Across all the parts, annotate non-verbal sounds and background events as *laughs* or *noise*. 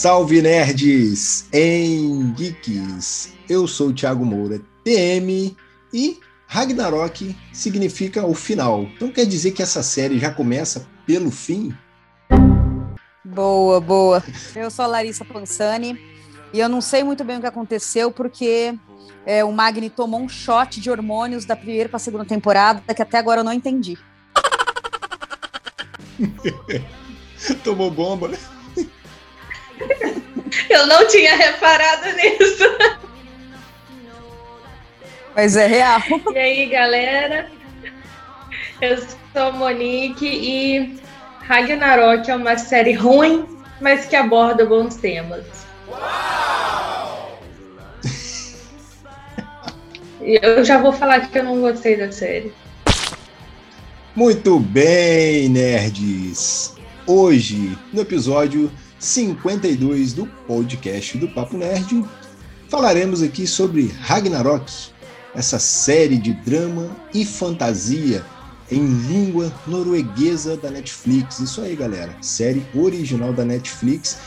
Salve nerds em geeks! Eu sou o Thiago Moura, TM, e Ragnarok significa o final. Então quer dizer que essa série já começa pelo fim? Boa, boa. Eu sou a Larissa Pansani e eu não sei muito bem o que aconteceu porque é, o Magni tomou um shot de hormônios da primeira para a segunda temporada que até agora eu não entendi. *laughs* Tomou bomba, né? *laughs* Eu não tinha reparado nisso. Mas é real. E aí, galera? Eu sou a Monique e Ragnarok é uma série ruim, mas que aborda bons temas. E eu já vou falar que eu não gostei da série. Muito bem, nerds! Hoje, no episódio 52 do podcast do Papo Nerd, falaremos aqui sobre Ragnarok, essa série de drama e fantasia em língua norueguesa da Netflix. Isso aí, galera. Série original da Netflix,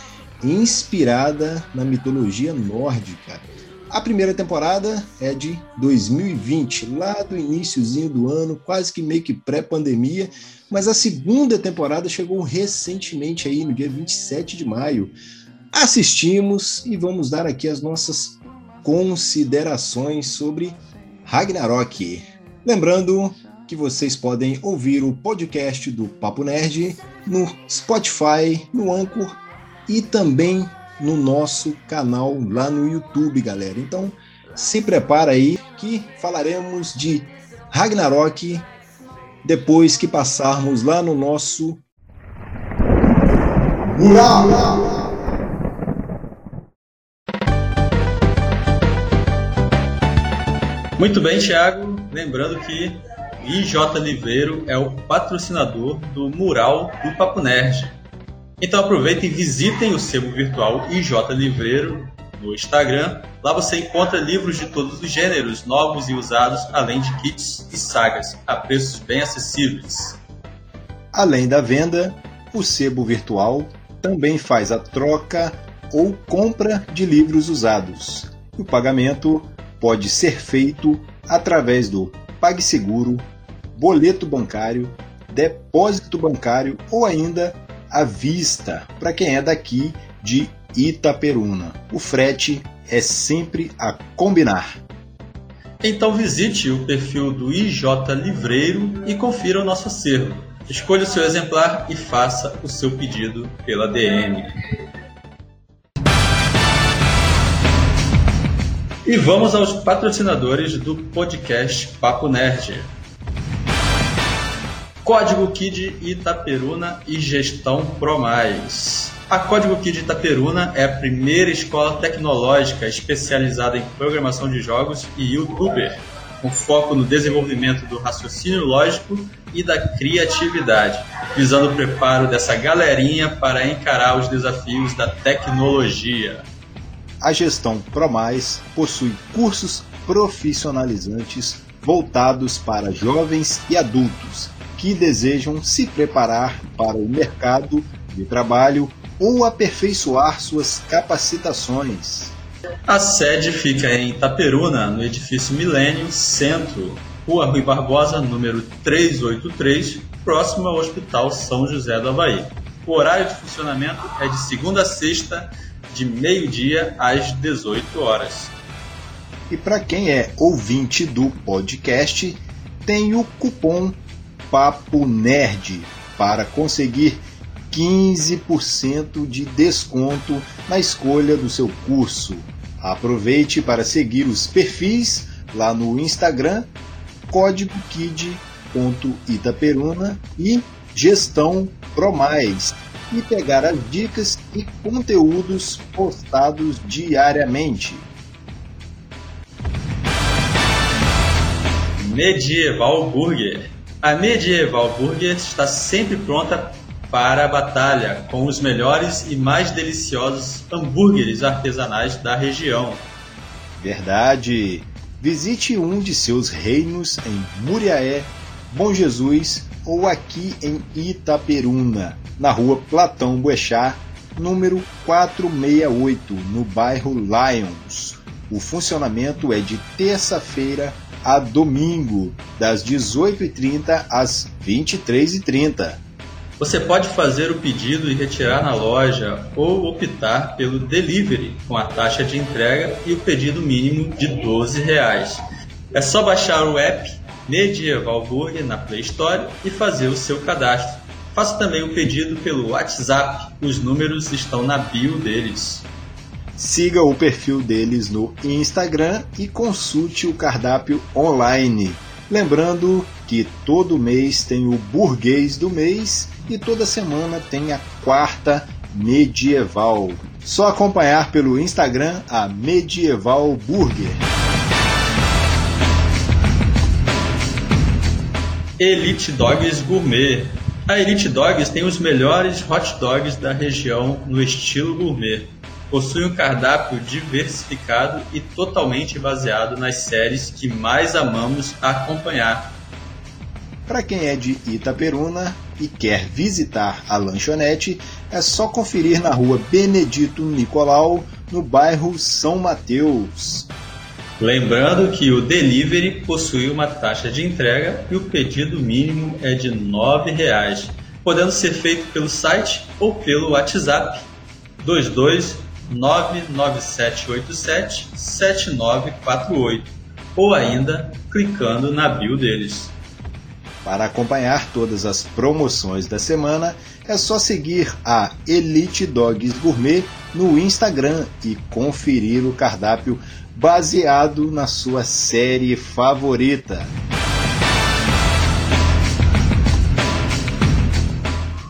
inspirada na mitologia nórdica. A primeira temporada é de 2020, lá do iníciozinho do ano, quase que meio que pré-pandemia, mas a segunda temporada chegou recentemente aí, no dia 27 de maio. Assistimos e vamos dar aqui as nossas considerações sobre Ragnarok. Lembrando que vocês podem ouvir o podcast do Papo Nerd no Spotify, no Anchor e também no nosso canal lá no YouTube, galera. Então, se prepara aí que falaremos de Ragnarok depois que passarmos lá no nosso mural. Muito bem, Thiago. Lembrando que IJ Liveiro é o patrocinador do mural do Papo Nerd. Então aproveitem e visitem o sebo virtual IJ Livreiro no Instagram. Lá você encontra livros de todos os gêneros, novos e usados, além de kits e sagas, a preços bem acessíveis. Além da venda, o sebo virtual também faz a troca ou compra de livros usados. O pagamento pode ser feito através do PagSeguro, boleto bancário, depósito bancário ou ainda à vista para quem é daqui de Itaperuna. O frete é sempre a combinar. Então visite o perfil do IJ Livreiro e confira o nosso acervo. Escolha o seu exemplar e faça o seu pedido pela DM. E vamos aos patrocinadores do podcast Papo Nerd. Código Kid Itaperuna e Gestão ProMais. A Código Kid Itaperuna é a primeira escola tecnológica especializada em programação de jogos e youtuber, com foco no desenvolvimento do raciocínio lógico e da criatividade, visando o preparo dessa galerinha para encarar os desafios da tecnologia. A gestão ProMais possui cursos profissionalizantes voltados para jovens e adultos que desejam se preparar para o mercado de trabalho ou aperfeiçoar suas capacitações. A sede fica em Itaperuna, no edifício Milênio Centro, Rua Rui Barbosa, número 383, próximo ao Hospital São José do Havaí. O horário de funcionamento é de segunda a sexta, de meio-dia às 18 horas. E para quem é ouvinte do podcast, tem o cupom Papo Nerd para conseguir 15% de desconto na escolha do seu curso. Aproveite para seguir os perfis lá no Instagram, código kid.itaperuna e gestão Promais e pegar as dicas e conteúdos postados diariamente. Medieval Burger. A Medieval Burger está sempre pronta para a batalha com os melhores e mais deliciosos hambúrgueres artesanais da região. Verdade! Visite um de seus reinos em Muriaé, Bom Jesus ou aqui em Itaperuna, na rua Platão Boechat, número 468, no bairro Lions. O funcionamento é de terça-feira a domingo, das 18h30 às 23h30. Você pode fazer o pedido e retirar na loja ou optar pelo delivery com a taxa de entrega e o pedido mínimo de 12 reais. É só baixar o app Medieval Burger na Play Store e fazer o seu cadastro. Faça também o pedido pelo WhatsApp, os números estão na bio deles. Siga o perfil deles no Instagram e consulte o cardápio online. Lembrando que todo mês tem o burguês do mês e toda semana tem a quarta medieval. Só acompanhar pelo Instagram a Medieval Burger. Elite Dogs Gourmet. A Elite Dogs tem os melhores hot dogs da região no estilo gourmet. Possui um cardápio diversificado e totalmente baseado nas séries que mais amamos acompanhar. Para quem é de Itaperuna e quer visitar a lanchonete, é só conferir na rua Benedito Nicolau, no bairro São Mateus. Lembrando que o delivery possui uma taxa de entrega e o pedido mínimo é de R$ 9,00, podendo ser feito pelo site ou pelo WhatsApp 22 99787 7948 ou ainda clicando na bio deles. Para acompanhar todas as promoções da semana, é só seguir a Elite Dogs Gourmet no Instagram e conferir o cardápio baseado na sua série favorita.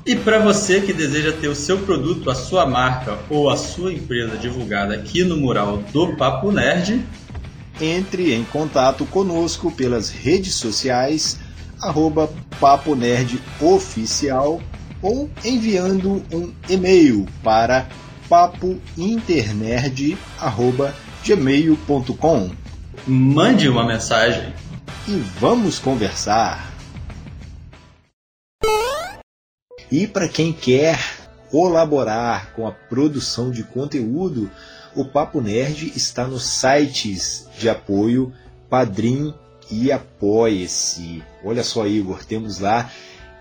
E para você que deseja ter o seu produto, a sua marca ou a sua empresa divulgada aqui no mural do Papo Nerd, entre em contato conosco pelas redes sociais, arroba Papo Nerd Oficial ou enviando um e-mail para papointernerd.gmail.com mande uma mensagem. e vamos conversar. E para quem quer colaborar com a produção de conteúdo, o Papo Nerd está nos sites de apoio Padrim e Apoie-se. Olha só, Igor, temos lá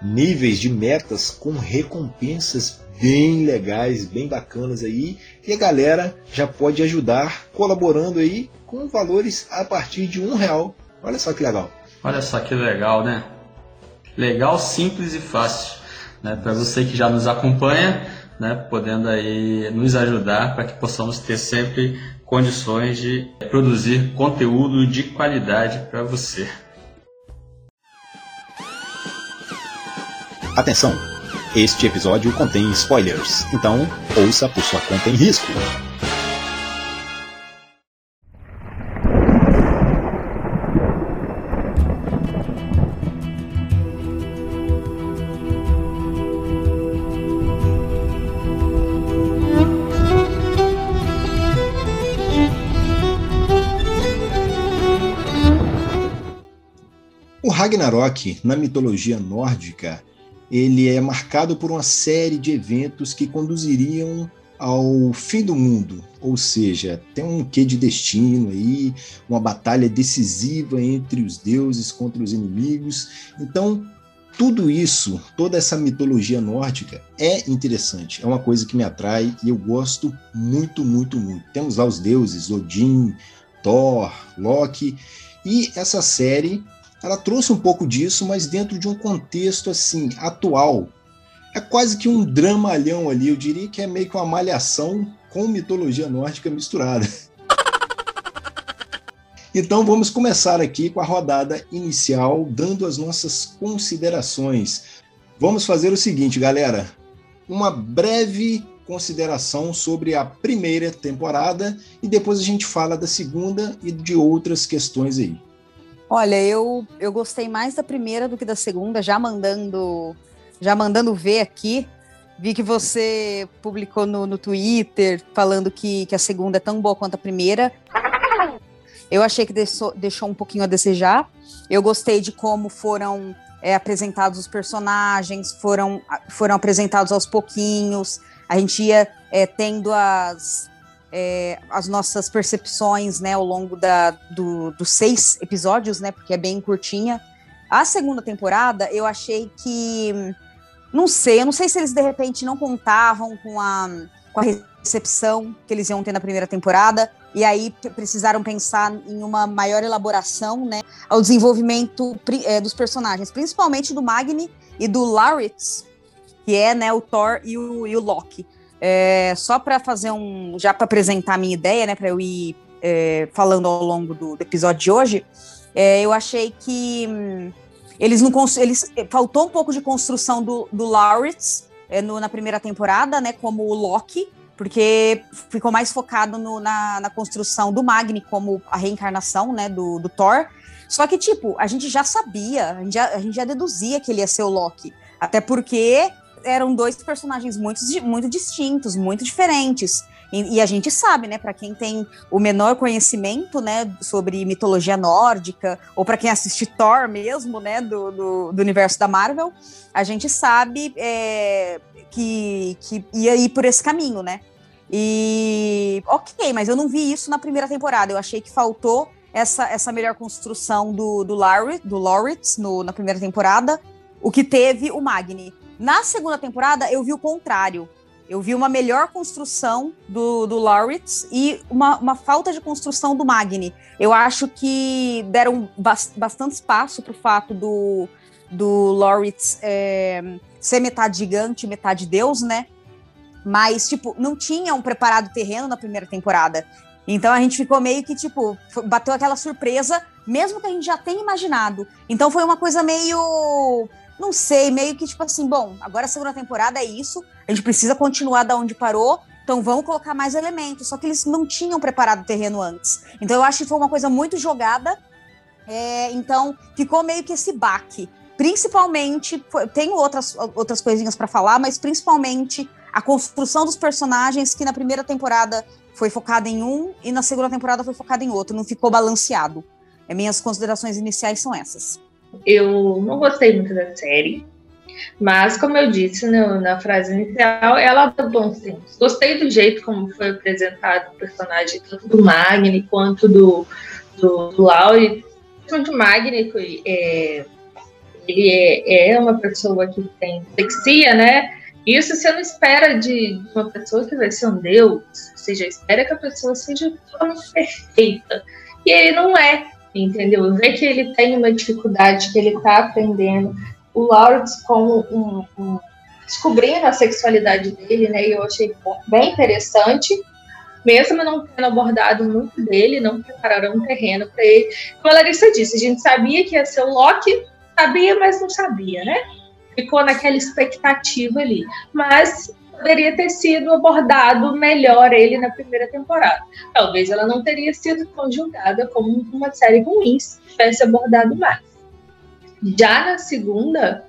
níveis de metas com recompensas bem legais, bem bacanas aí, e a galera já pode ajudar colaborando aí com valores a partir de um real. Olha só que legal. Olha só que legal, né? Legal, simples e fácil. Né? Para você que já nos acompanha, né? podendo aí nos ajudar para que possamos ter sempre condições de produzir conteúdo de qualidade para você. Atenção! Este episódio contém spoilers, então ouça por sua conta em risco. Ragnarok, na mitologia nórdica, ele é marcado por uma série de eventos que conduziriam ao fim do mundo, ou seja, tem um quê de destino aí, uma batalha decisiva entre os deuses contra os inimigos. Então, tudo isso, toda essa mitologia nórdica é interessante, é uma coisa que me atrai e eu gosto muito, muito, muito. Temos lá os deuses, Odin, Thor, Loki, e essa série ela trouxe um pouco disso, mas dentro de um contexto assim atual, é quase que um dramalhão ali. Eu diria que é meio que uma malhação com mitologia nórdica misturada. *laughs* Então vamos começar aqui com a rodada inicial, dando as nossas considerações. Vamos fazer o seguinte, galera: uma breve consideração sobre a primeira temporada e depois a gente fala da segunda e de outras questões aí. Olha, eu, eu gostei mais da primeira do que da segunda, já mandando já mandando ver aqui. Vi que você publicou no, no Twitter falando que, que a segunda é tão boa quanto a primeira. Eu achei que deixou, deixou um pouquinho a desejar. Eu gostei de como foram é, apresentados os personagens, foram, foram apresentados aos pouquinhos. A gente ia é, tendo as, é, as nossas percepções né, ao longo da, do, dos seis episódios, né? Porque é bem curtinha. A segunda temporada, eu achei que. Não sei, eu não sei se eles de repente não contavam com a, com a recepção que eles iam ter na primeira temporada e aí precisaram pensar em uma maior elaboração, né, ao desenvolvimento é, dos personagens, principalmente do Magni e do Laritz, que é, né, o Thor e o, e o Loki. É, só para fazer um, já para apresentar a minha ideia, né, para eu ir é, falando ao longo do, do episódio de hoje, é, eu achei que hum, eles não eles faltou um pouco de construção do, do Laritz é, no, na primeira temporada, né, como o Loki, porque ficou mais focado no, na, na, construção do Magni como a reencarnação, né, do, do, Thor. Só que, tipo, a gente já sabia, a gente já, a gente já deduzia que ele ia ser o Loki. Até porque eram dois personagens muito, muito distintos, muito diferentes. E, e a gente sabe, né, para quem tem o menor conhecimento, né, sobre mitologia nórdica, ou para quem assiste Thor mesmo, né, do, do, do, universo da Marvel, a gente sabe é, que, que ia ir por esse caminho, né? E ok, mas eu não vi isso na primeira temporada. Eu achei que faltou essa, essa melhor construção do, do, Larry, do Loritz no, na primeira temporada, o que teve o Magni. Na segunda temporada, eu vi o contrário. Eu vi uma melhor construção do, do Loritz e uma, uma falta de construção do Magni. Eu acho que deram bastante espaço para o fato do, do Loritz é, ser metade gigante, metade deus, né? Mas, tipo, não tinham preparado terreno na primeira temporada. Então a gente ficou meio que, tipo, bateu aquela surpresa, mesmo que a gente já tenha imaginado. Então foi uma coisa meio. Não sei, meio que tipo assim, bom, agora a segunda temporada é isso, a gente precisa continuar da onde parou, então vamos colocar mais elementos. Só que eles não tinham preparado o terreno antes. Então eu acho que foi uma coisa muito jogada. É, então ficou meio que esse baque. Principalmente, tenho outras, outras coisinhas para falar, mas principalmente a construção dos personagens que na primeira temporada foi focada em um e na segunda temporada foi focada em outro, não ficou balanceado. É, minhas considerações iniciais são essas. Eu não gostei muito da série, mas como eu disse no, na frase inicial, ela dá bons tempos. Gostei do jeito como foi apresentado o personagem, tanto do Magni quanto do, do, do Laurie. O Magni, é, ele é, é uma pessoa que tem flexia, né? Isso você não espera de uma pessoa que vai ser um Deus, você já espera que a pessoa seja perfeita. E ele não é, entendeu? Vê que ele tem uma dificuldade, que ele está aprendendo. O como um, um, descobrindo a sexualidade dele, né? E eu achei bem interessante. Mesmo não tendo abordado muito dele, não prepararam um terreno para ele. Como a Larissa disse, a gente sabia que ia ser o Loki, sabia, mas não sabia, né? ficou naquela expectativa ali. Mas poderia ter sido abordado melhor ele na primeira temporada. Talvez ela não teria sido tão julgada como uma série ruim se tivesse abordado mais. Já na segunda,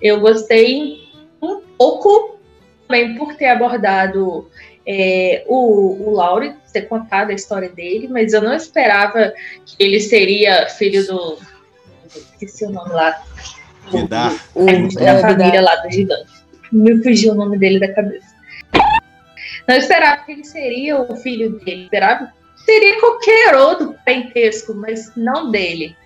eu gostei um pouco também por ter abordado é, o, o Laurie, ter contado a história dele, mas eu não esperava que ele seria filho do. Esqueci o nome lá Vidar. O, da é, família lá do gigante. Me fugiu o nome dele da cabeça. Não esperava que ele seria o filho dele. Esperava seria qualquer outro parentesco, mas não dele.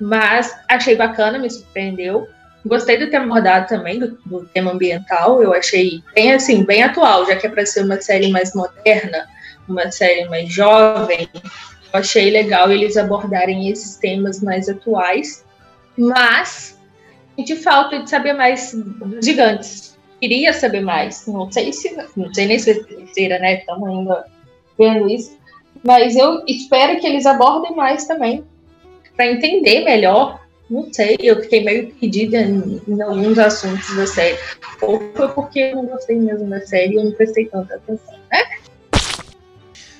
Mas achei bacana, me surpreendeu. Gostei do tema abordado também, do, do, tema ambiental. Eu achei bem assim, bem atual, já que é para ser uma série mais moderna, uma série mais jovem. Eu achei legal eles abordarem esses temas mais atuais. Mas senti falta de saber mais dos gigantes. Queria saber mais. Não sei se, não sei nem se é terceira, né? Estamos ainda vendo isso. Mas eu espero que eles abordem mais também, para entender melhor. Não sei, eu fiquei meio perdida em, em, alguns assuntos da série. Ou foi porque eu não gostei mesmo da série e eu não prestei tanta atenção, né?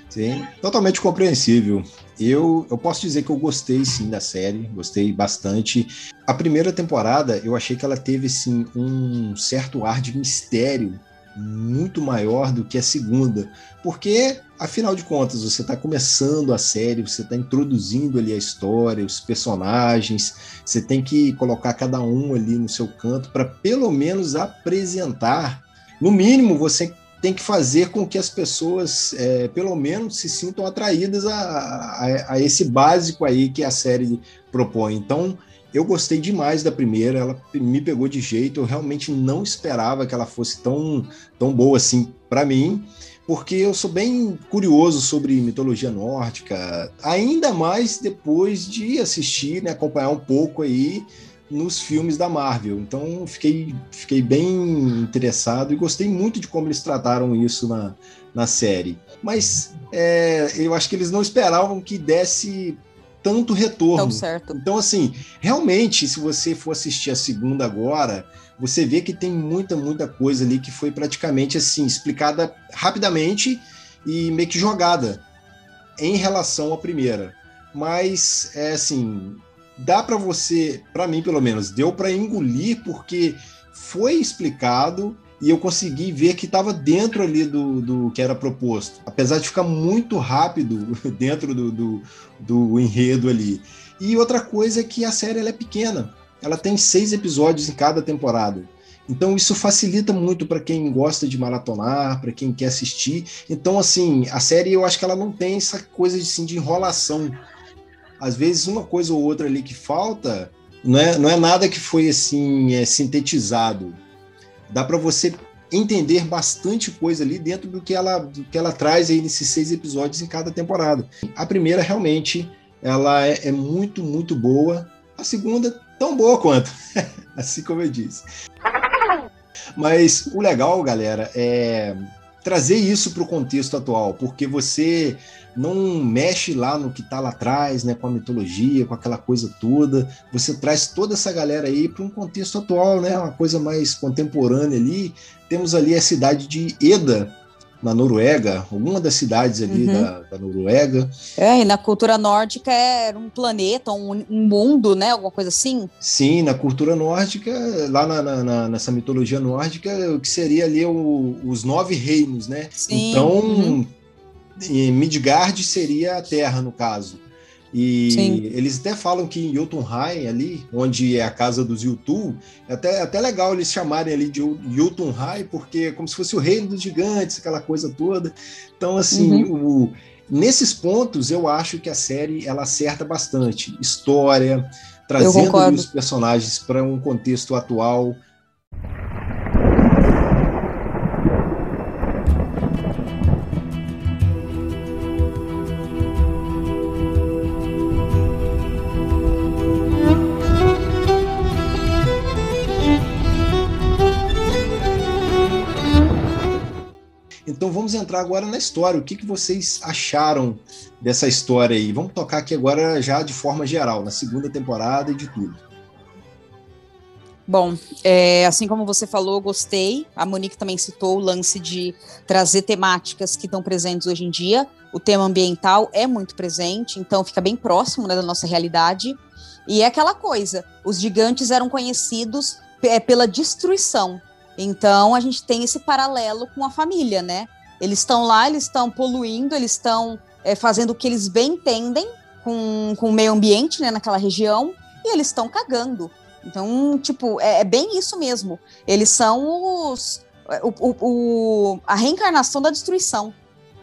Sim, totalmente compreensível. Eu, eu posso dizer que eu gostei sim da série, gostei bastante. A primeira temporada eu achei que ela teve sim um certo ar de mistério muito maior do que a segunda, porque afinal de contas você está começando a série, você está introduzindo ali a história, os personagens, você tem que colocar cada um ali no seu canto para pelo menos apresentar, no mínimo você tem que fazer com que as pessoas, é, pelo menos, se sintam atraídas a, a, a, esse básico aí que a série propõe. Então, eu gostei demais da primeira, ela me pegou de jeito, eu realmente não esperava que ela fosse tão, tão boa assim para mim, porque eu sou bem curioso sobre mitologia nórdica, ainda mais depois de assistir, né, acompanhar um pouco aí nos filmes da Marvel. Então fiquei, fiquei bem interessado e gostei muito de como eles trataram isso na, na série. Mas é, eu acho que eles não esperavam que desse tanto retorno. Então, assim, realmente, se você for assistir a segunda agora, você vê que tem muita, muita coisa ali que foi praticamente assim, explicada rapidamente e meio que jogada em relação à primeira. Mas, é assim, dá para você, para mim pelo menos, deu para engolir porque foi explicado e eu consegui ver que estava dentro ali do, do que era proposto, apesar de ficar muito rápido *laughs* dentro do, do, do enredo ali. E outra coisa é que a série é pequena, ela tem seis episódios em cada temporada. Então isso facilita muito para quem gosta de maratonar, para quem quer assistir. Então assim, a série eu acho que ela não tem essa coisa de, assim, de enrolação às vezes uma coisa ou outra ali que falta não é, não é nada que foi assim é, sintetizado. Dá para você entender bastante coisa ali dentro do que ela, do que ela traz aí nesses seis episódios em cada temporada. A primeira realmente ela é, é muito muito boa. A segunda tão boa quanto, *laughs* assim como eu disse. Mas o legal, galera, é trazer isso para o contexto atual, porque você não mexe lá no que está lá atrás, né, com a mitologia, com aquela coisa toda. Você traz toda essa galera aí para um contexto atual, né, uma coisa mais contemporânea ali. Temos ali a cidade de Eda, na Noruega, alguma das cidades ali uhum. da, da, Noruega. É, e na cultura nórdica era um planeta, um, um, mundo, né? Alguma coisa assim? Sim, na cultura nórdica, lá na, na, nessa mitologia nórdica, o que seria ali o, os nove reinos, né? Sim. Então, uhum. Midgard seria a Terra, no caso. E Sim. eles até falam que em Jotunheim, ali, onde é a casa dos Yutu, é até, é até legal eles chamarem ali de Jotunheim, porque é como se fosse o reino dos gigantes, aquela coisa toda. Então, assim, uhum. o, nesses pontos, eu acho que a série ela acerta bastante. História, trazendo os personagens para um contexto atual, entrar agora na história. O que, que vocês acharam dessa história aí? Vamos tocar aqui agora já de forma geral, na segunda temporada e de tudo. Bom, é, assim como você falou, gostei. A Monique também citou o lance de trazer temáticas que estão presentes hoje em dia. O tema ambiental é muito presente, então fica bem próximo né, da nossa realidade. E é aquela coisa: os gigantes eram conhecidos é, pela destruição. Então a gente tem esse paralelo com a família, né? Eles estão lá, eles estão poluindo, eles estão é, fazendo o que eles bem entendem com, com o meio ambiente, né, naquela região, e eles estão cagando. Então, tipo, é, é, bem isso mesmo. Eles são os. O, o, o, a reencarnação da destruição.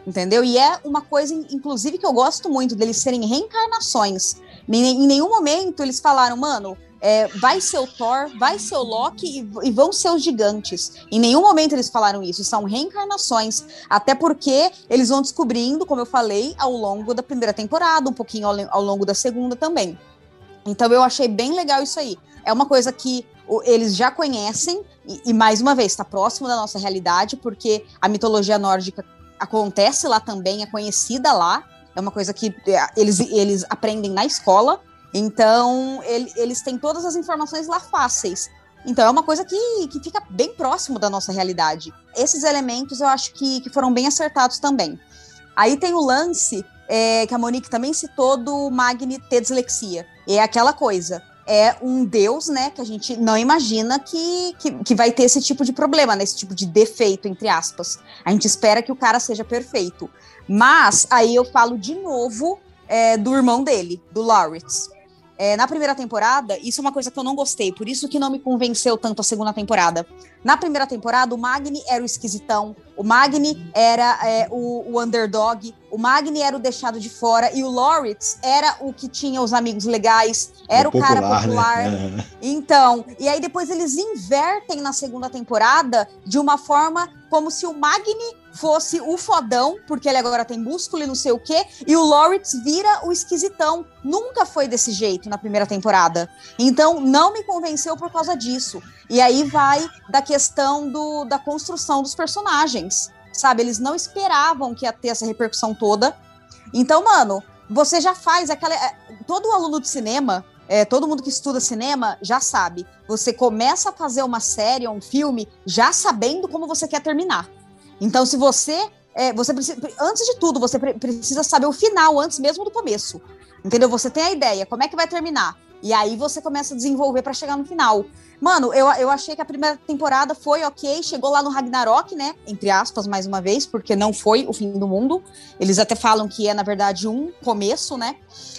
Entendeu? E é uma coisa, inclusive, que eu gosto muito deles serem reencarnações. Em, em nenhum momento eles falaram, mano, é, vai ser o Thor, vai ser o Loki e, e, vão ser os gigantes. Em nenhum momento eles falaram isso, são reencarnações. Até porque eles vão descobrindo, como eu falei, ao longo da primeira temporada, um pouquinho ao, ao longo da segunda também. Então eu achei bem legal isso aí. É uma coisa que eles já conhecem, e, e mais uma vez, está próximo da nossa realidade, porque a mitologia nórdica acontece lá também, é conhecida lá, é uma coisa que é, eles, eles aprendem na escola, então ele- eles têm todas as informações lá fáceis. Então é uma coisa que, que fica bem próximo da nossa realidade. Esses elementos eu acho que, que foram bem acertados também. Aí tem o lance é, que a Monique também citou do Magni ter dislexia. É aquela coisa. É um deus, né, que a gente não imagina que, que, que vai ter esse tipo de problema, né, esse tipo de defeito, entre aspas. A gente espera que o cara seja perfeito. Mas aí eu falo de novo é, do irmão dele, do Lauritz. É, na primeira temporada, isso é uma coisa que eu não gostei, por isso que não me convenceu tanto a segunda temporada. Na primeira temporada, o Magni era o esquisitão, o Magni era é, o, o underdog, o Magni era o deixado de fora e o Lauritz era o que tinha os amigos legais, era o, cara popular. Né? Então, e aí depois eles invertem na segunda temporada de uma forma como se o Magni fosse o fodão, porque ele agora tem músculo e não sei o quê, e o Lauritz vira o esquisitão. Nunca foi desse jeito na primeira temporada. Então, não me convenceu por causa disso. E aí vai da questão do, da construção dos personagens. Sabe, eles não esperavam que ia ter essa repercussão toda. Então, mano, você já faz aquela. é, Todo aluno de cinema é, todo mundo que estuda cinema já sabe. Você começa a fazer uma série ou um filme já sabendo como você quer terminar. Então, se você. é, você precisa, antes de tudo, você pre- precisa saber o final, antes mesmo do começo. Entendeu? Você tem a ideia, como é que vai terminar. E aí você começa a desenvolver para chegar no final. Mano, eu, eu achei que a primeira temporada foi ok, chegou lá no Ragnarok, né? Entre aspas, mais uma vez, porque não foi o fim do mundo. Eles até falam que é, na verdade, um começo, né?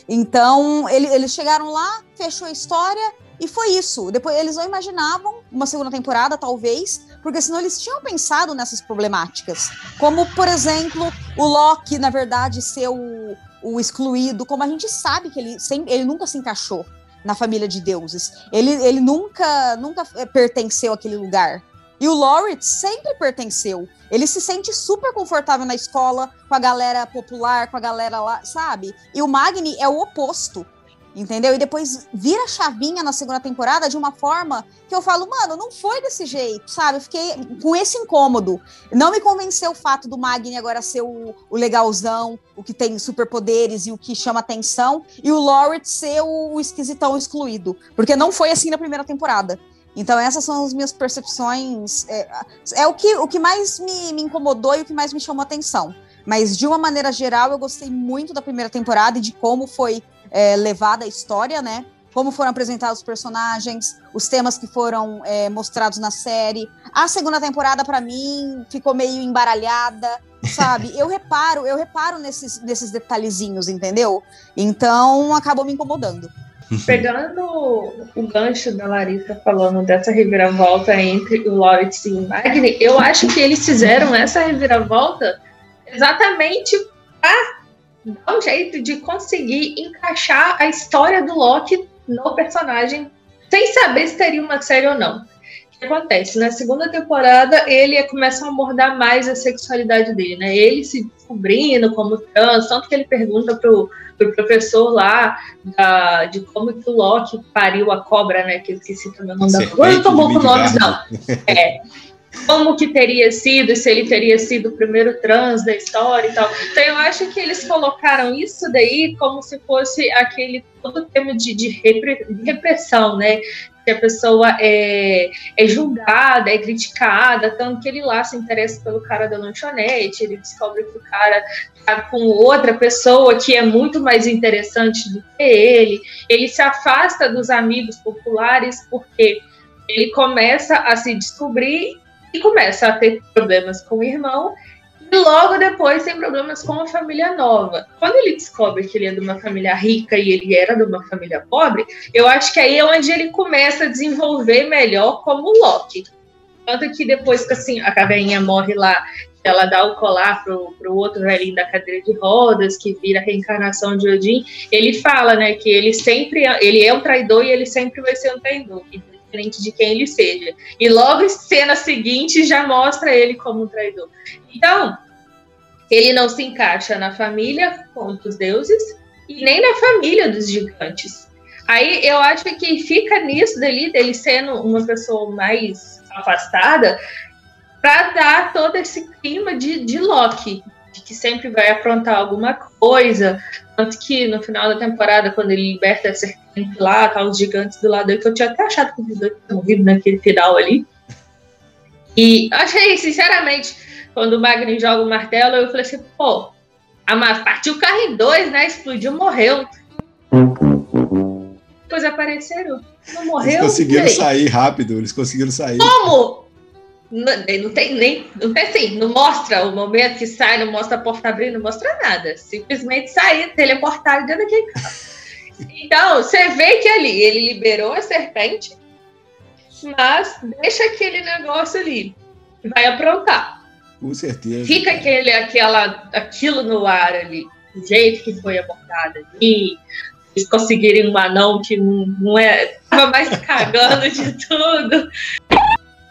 Então, ele- eles chegaram lá, fechou a história e foi isso. Depois, eles não imaginavam uma segunda temporada, talvez, porque senão eles tinham pensado nessas problemáticas. Como, por exemplo, o Loki, na verdade, ser o, o excluído, como a gente sabe que ele, sem, ele nunca se encaixou na família de deuses. Ele, ele nunca, nunca eh, pertenceu àquele lugar. E o Lauritz sempre pertenceu. Ele se sente super confortável na escola, com a galera popular, com a galera lá, sabe? E o Magni é o oposto. Entendeu? E depois vira chavinha na segunda temporada de uma forma que eu falo, mano, não foi desse jeito, sabe? Eu fiquei com esse incômodo. Não me convenceu o fato do Magni agora ser o, o legalzão, o que tem superpoderes e o que chama atenção, e o Lauritz ser o, o esquisitão excluído. Porque não foi assim na primeira temporada. Então, essas são as minhas percepções. É, é o, que, o que mais me, me incomodou e o que mais me chamou atenção. Mas, de uma maneira geral, eu gostei muito da primeira temporada e de como foi é, levada a história, né? Como foram apresentados os personagens, os temas que foram é, mostrados na série. A segunda temporada, para mim, ficou meio embaralhada, sabe? *laughs* eu reparo, eu reparo nesses, nesses detalhezinhos, entendeu? Então, acabou me incomodando. Pegando o gancho da Larissa falando dessa reviravolta entre o Lauritz e o Magni, eu acho que eles fizeram essa reviravolta exatamente para dar um jeito de conseguir encaixar a história do Loki no personagem, sem saber se teria uma série ou não. O que acontece? Na segunda temporada, ele começa a abordar mais a sexualidade dele, né? Ele se descobrindo como trans, tanto que ele pergunta pro, pro professor lá da- de como que o Loki pariu a cobra, né? Que eu esqueci também o nome da cobra. Eu não tô bom com nomes, não. É. Como que teria sido, se ele teria sido o primeiro trans da história e tal. Então eu acho que eles colocaram isso daí como se fosse aquele todo tema de, de, repre- de repressão, né? Que a pessoa é, é julgada, é criticada, tanto que ele lá se interessa pelo cara da lanchonete, ele descobre que o cara tá com outra pessoa que é muito mais interessante do que ele, ele se afasta dos amigos populares porque ele começa a se descobrir e começa a ter problemas com o irmão. E logo depois tem problemas com a família nova. Quando ele descobre que ele é de uma família rica e ele era de uma família pobre, eu acho que aí é onde ele começa a desenvolver melhor como Loki. Tanto que depois que assim, a caverninha morre lá, ela dá o colar pro, pro outro velhinho da cadeira de rodas, que vira a reencarnação de Odin, ele fala, né, que ele sempre, ele é um traidor e ele sempre vai ser um traidor, independente de quem ele seja. E logo cena seguinte já mostra ele como um traidor. Então, ele não se encaixa na família com os deuses e nem na família dos gigantes. Aí eu acho que fica nisso dali, dele sendo uma pessoa mais afastada, para dar todo esse clima de, de Loki, de que sempre vai aprontar alguma coisa. Tanto que no final da temporada, quando ele liberta a serpente lá, tá os gigantes do lado dele, que eu tinha até achado que os dois tinham morrido naquele final ali. E achei, sinceramente, quando o Magni joga o martelo, eu falei assim, pô, a Ma- partiu o carro em dois, né? Explodiu, morreu. Depois apareceram. Não Eles morreu. conseguiram e aí? sair rápido, eles conseguiram sair. Como? Não, tem nem. Não tem assim, não mostra o momento que sai, não mostra a porta abrindo, não mostra nada. Simplesmente sair, teleportar dentro daquele carro. Então, você vê que ali ele liberou a serpente, mas deixa aquele negócio ali. Vai aprontar. Com certeza. Fica aquele, aquela, aquilo no ar ali, do jeito que foi abordado ali. Eles conseguirem um anão que não, não é. Tava mais cagando de tudo.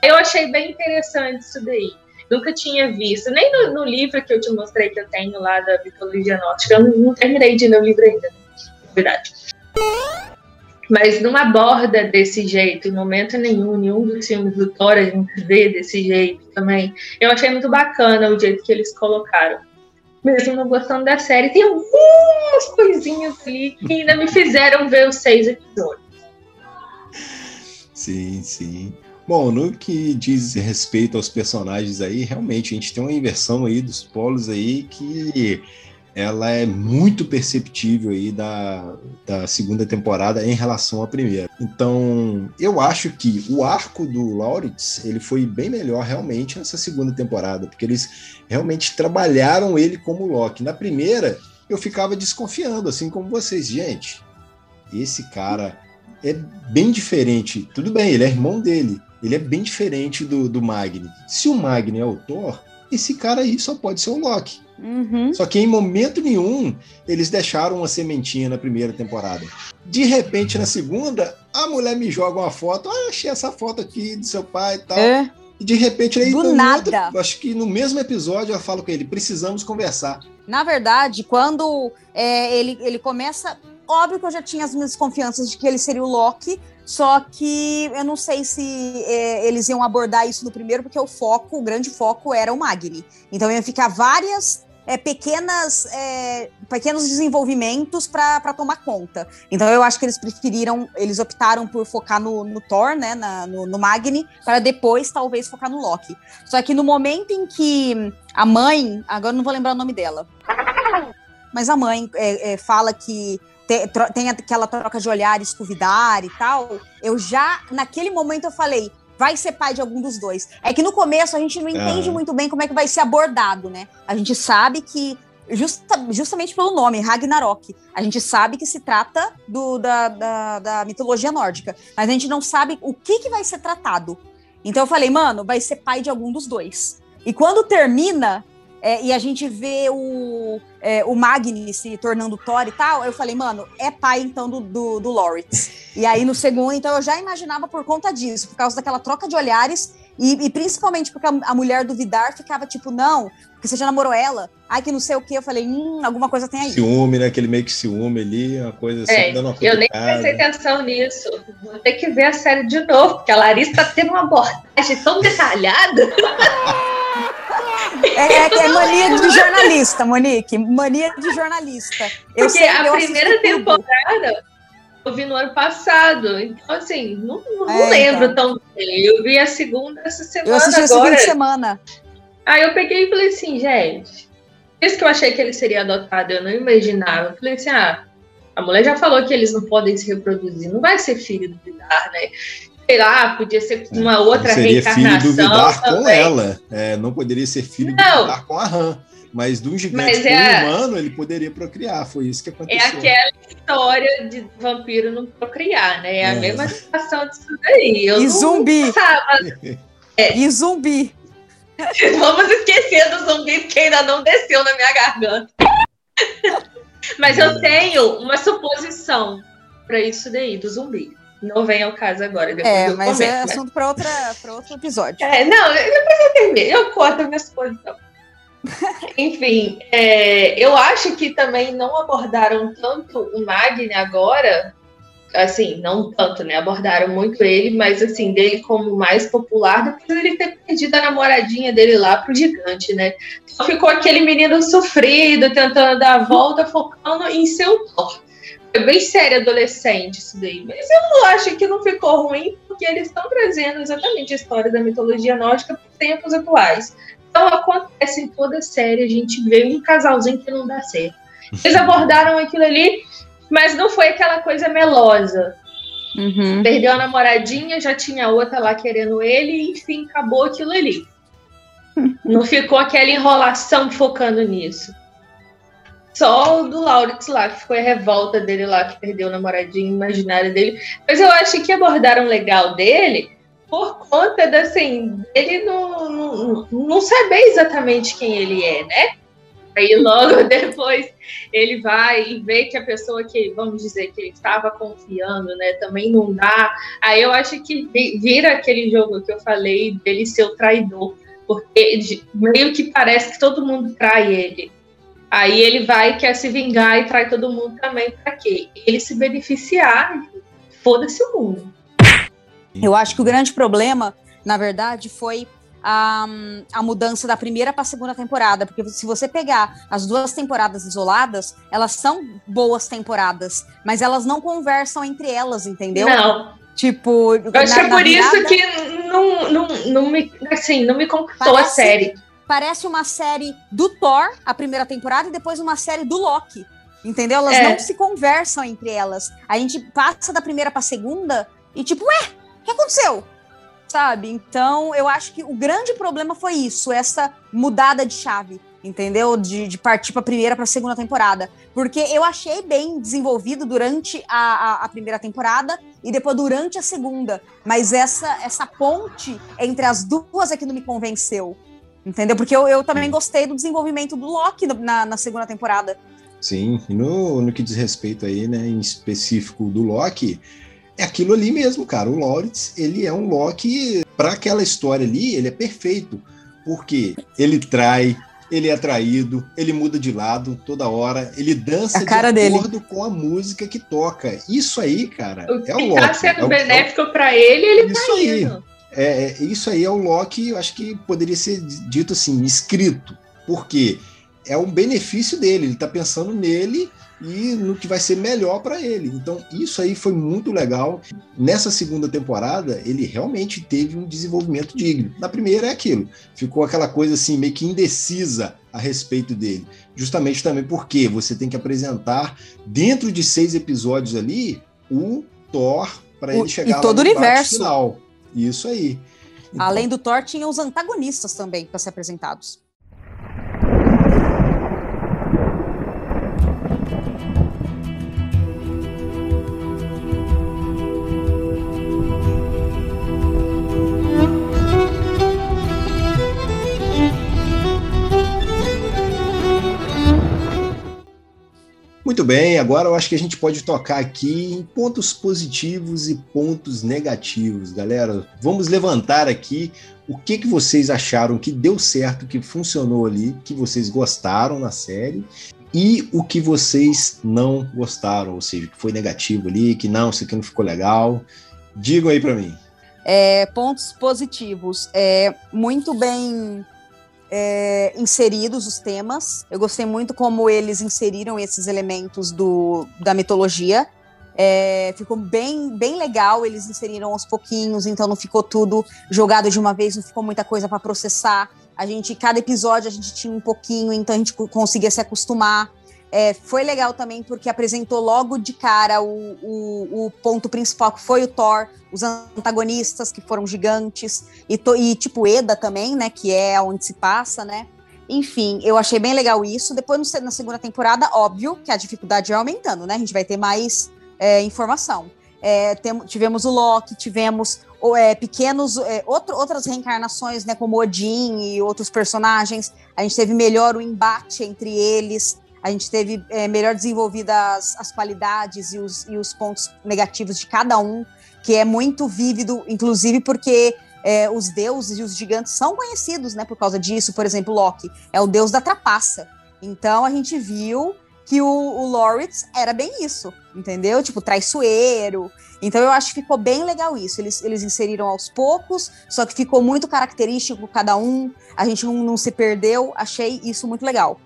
Eu achei bem interessante isso daí. Nunca tinha visto. Nem no, no livro que eu te mostrei que eu tenho lá da mitologia nórdica. Eu não, não terminei de ler o livro ainda, na verdade. Mas não aborda desse jeito, em momento nenhum, nenhum dos filmes do Thor a gente vê desse jeito também. Eu achei muito bacana o jeito que eles colocaram. Mesmo não gostando da série, tem algumas coisinhas ali que ainda me fizeram ver os seis episódios. Sim, sim. Bom, no que diz respeito aos personagens aí, realmente a gente tem uma inversão aí dos polos aí que ela é muito perceptível aí da, da segunda temporada em relação à primeira. Então, eu acho que o arco do Lauritz, ele foi bem melhor realmente nessa segunda temporada, porque eles realmente trabalharam ele como Loki. Na primeira, eu ficava desconfiando, assim como vocês. Gente, esse cara é bem diferente. Tudo bem, ele é irmão dele. Ele é bem diferente do, do Magni. Se o Magni é o Thor, esse cara aí só pode ser o Loki. Uhum. Só que em momento nenhum eles deixaram uma sementinha na primeira temporada. De repente, na segunda, a mulher me joga uma foto. Ah, achei essa foto aqui do seu pai e tal. É. E de repente, aí, Do nada. outro- acho que no mesmo episódio, ela fala com ele: precisamos conversar. Na verdade, quando é, ele, ele começa. Óbvio que eu já tinha as minhas confianças de que ele seria o Loki, só que eu não sei se é, eles iam abordar isso no primeiro, porque o foco, o grande foco era o Magni. Então ia ficar várias é, pequenas, é, pequenos desenvolvimentos para tomar conta. Então eu acho que eles preferiram, eles optaram por focar no, no Thor, né, na- no, no Magni, para depois talvez focar no Loki. Só que no momento em que a mãe, agora não vou lembrar o nome dela, mas a mãe é, é, fala que te- tro- tem aquela troca de olhares com e tal, eu já, naquele momento eu falei, vai ser pai de algum dos dois. É que no começo a gente não entende Aham. muito bem como é que vai ser abordado, né? A gente sabe que, justa- justamente pelo nome, Ragnarok, a gente sabe que se trata do, da, da, da mitologia nórdica, mas a gente não sabe o que, que vai ser tratado. Então eu falei, mano, vai ser pai de algum dos dois. E quando termina, é, e a gente vê o, é, o Magni se tornando Thor e tal, eu falei, mano, é pai então do, do, do Loritz. E aí no segundo, então eu já imaginava por conta disso, por causa daquela troca de olhares, e, e principalmente porque a, a mulher do Vidar ficava tipo, não, porque você já namorou ela, ai que não sei o que, eu falei, hum, alguma coisa tem aí. Ciúme, né? Aquele meio que ciúme ali, uma coisa assim, É, dando uma Eu nem prestei atenção nisso. Vou ter que ver a série de novo, porque a Larissa tá tendo uma abordagem tão detalhada. *laughs* É, é, é mania de jornalista, Monique, mania de jornalista. Eu Porque a primeira tudo. temporada eu vi no ano passado. Então, assim, não, não É, lembro então. tão bem. Eu vi a segunda essa semana Eu assisti agora. fim de semana. Aí eu peguei e falei assim, gente, por isso que eu achei que ele seria adotado, eu não imaginava. Eu falei assim, ah, a mulher já falou que eles não podem se reproduzir, não vai ser filho do Vidar, né? Sei lá, podia ser uma outra Seria filho reencarnação do Vidar com ela. É, não poderia ser filho Não. do Vidar com a Ram. Mas de um gigante é um a- humano, ele poderia procriar. Foi isso que É aconteceu. aquela história de vampiro não procriar, né? É a É. mesma situação disso daí. Eu E não zumbi. pensava, E zumbi. *laughs* Vamos esquecer do zumbi que ainda não desceu na minha garganta. Mas eu tenho uma suposição pra isso daí, do zumbi. Não vem ao caso agora. Depois É, eu mas comento, é assunto para outra, para outro episódio. É, não, depois eu termino. Eu conto a minha suposição. *laughs* Enfim, é, eu acho que também não abordaram tanto o Magni agora, assim, não tanto, né? Abordaram muito ele, mas assim, dele como mais popular, depois ele ter perdido a namoradinha dele lá pro gigante, né? Então ficou aquele menino sofrido, tentando dar a volta, focando em seu Thor. Foi bem sério adolescente isso daí. Mas eu não acho que não ficou ruim, porque eles estão trazendo exatamente a história da mitologia nórdica para tempos atuais. Então acontece em toda série, a gente vê um casalzinho que não dá certo. Eles abordaram aquilo ali, mas não foi aquela coisa melosa. Uhum. Perdeu a namoradinha, já tinha outra lá querendo ele, e enfim, acabou aquilo ali. Não ficou aquela enrolação focando nisso. Só o do Lauritz lá, que foi a revolta dele lá, que perdeu o namoradinho imaginário dele. Mas eu acho que abordaram legal dele por conta da, assim, dele não, não, não saber exatamente quem ele é, né? Aí logo *laughs* depois ele vai e vê que a pessoa que, vamos dizer, que ele estava confiando, né, também não dá. Aí eu acho que vira aquele jogo que eu falei dele ser o traidor, porque meio que parece que todo mundo trai ele. Aí ele vai e quer se vingar e trai todo mundo também. Para quê? Ele se beneficiar. Foda-se o mundo. Eu acho que o grande problema, na verdade, foi a, a mudança da primeira para a segunda temporada. Porque se você pegar as duas temporadas isoladas, elas são boas temporadas, mas elas não conversam entre elas, entendeu? Não. Tipo, eu acho que é por virada, isso que não, não, não me, assim, não me conquistou a série parece uma série do Thor, a primeira temporada, e depois uma série do Loki. Entendeu? Elas é. não se conversam entre elas. A gente passa da primeira pra segunda e tipo, ué, o que aconteceu? Sabe? Então, eu acho que o grande problema foi isso, essa mudada de chave, entendeu? De, de partir pra primeira pra segunda temporada. Porque eu achei bem desenvolvido durante a, a, a, primeira temporada e depois durante a segunda. Mas essa, essa ponte entre as duas é que não me convenceu. Entendeu? Porque eu, eu também gostei do desenvolvimento do Loki na, na segunda temporada. Sim, e no, no que diz respeito aí, né, em específico do Loki, é aquilo ali mesmo, cara. O Lawrence, ele é um Loki, para aquela história ali, ele é perfeito. Porque ele trai, ele é traído, ele muda de lado toda hora, ele dança a cara de acordo dele. com a música que toca. Isso aí, cara, o é o que Loki. tá sendo é o, benéfico é o... para ele, ele Isso tá aí. indo. É, é, isso aí é o Loki, eu acho que poderia ser dito assim, escrito, porque é um benefício dele, ele está pensando nele e no que vai ser melhor para ele. Então, isso aí foi muito legal. Nessa segunda temporada, ele realmente teve um desenvolvimento digno. Na primeira é aquilo, ficou aquela coisa assim, meio que indecisa a respeito dele. Justamente também porque você tem que apresentar, dentro de seis episódios ali, o Thor para ele chegar e todo lá no o universo. final. Isso aí. Então, Além do Thor, tinha os antagonistas também para ser apresentados. Muito bem, agora eu acho que a gente pode tocar aqui em pontos positivos e pontos negativos, galera. Vamos levantar aqui o que, que vocês acharam que deu certo, que funcionou ali, que vocês gostaram na série e o que vocês não gostaram, ou seja, que foi negativo ali, que não, isso aqui não ficou legal. Digam aí para mim. É, pontos positivos. É, muito bem é, inseridos os temas. Eu gostei muito como eles inseriram esses elementos do, da mitologia. É, ficou bem, bem legal, eles inseriram aos pouquinhos, então não ficou tudo jogado de uma vez, não ficou muita coisa para processar. A gente, cada episódio, a gente tinha um pouquinho, então a gente conseguia se acostumar. É, foi legal também porque apresentou logo de cara o, o, o, ponto principal, que foi o Thor, os antagonistas, que foram gigantes, e, to, e tipo Eda também, né, que é onde se passa, né. Enfim, eu achei bem legal isso. Depois, na segunda temporada, óbvio que a dificuldade vai aumentando, né, a gente vai ter mais é, informação. É, tem, tivemos o Loki, tivemos é, pequenos é, outro, outras reencarnações, né, como Odin e outros personagens. A gente teve melhor o embate entre eles a gente teve é, melhor desenvolvidas as qualidades e os, e os pontos negativos de cada um, que é muito vívido, inclusive porque é, os deuses e os gigantes são conhecidos, né, por causa disso. Por exemplo, Loki é o deus da trapaça. Então a gente viu que o, o Lawrence era bem isso, entendeu? Tipo, traiçoeiro. Então eu acho que ficou bem legal isso. Eles, eles inseriram aos poucos, só que ficou muito característico cada um. A gente não, não se perdeu. Achei isso muito legal.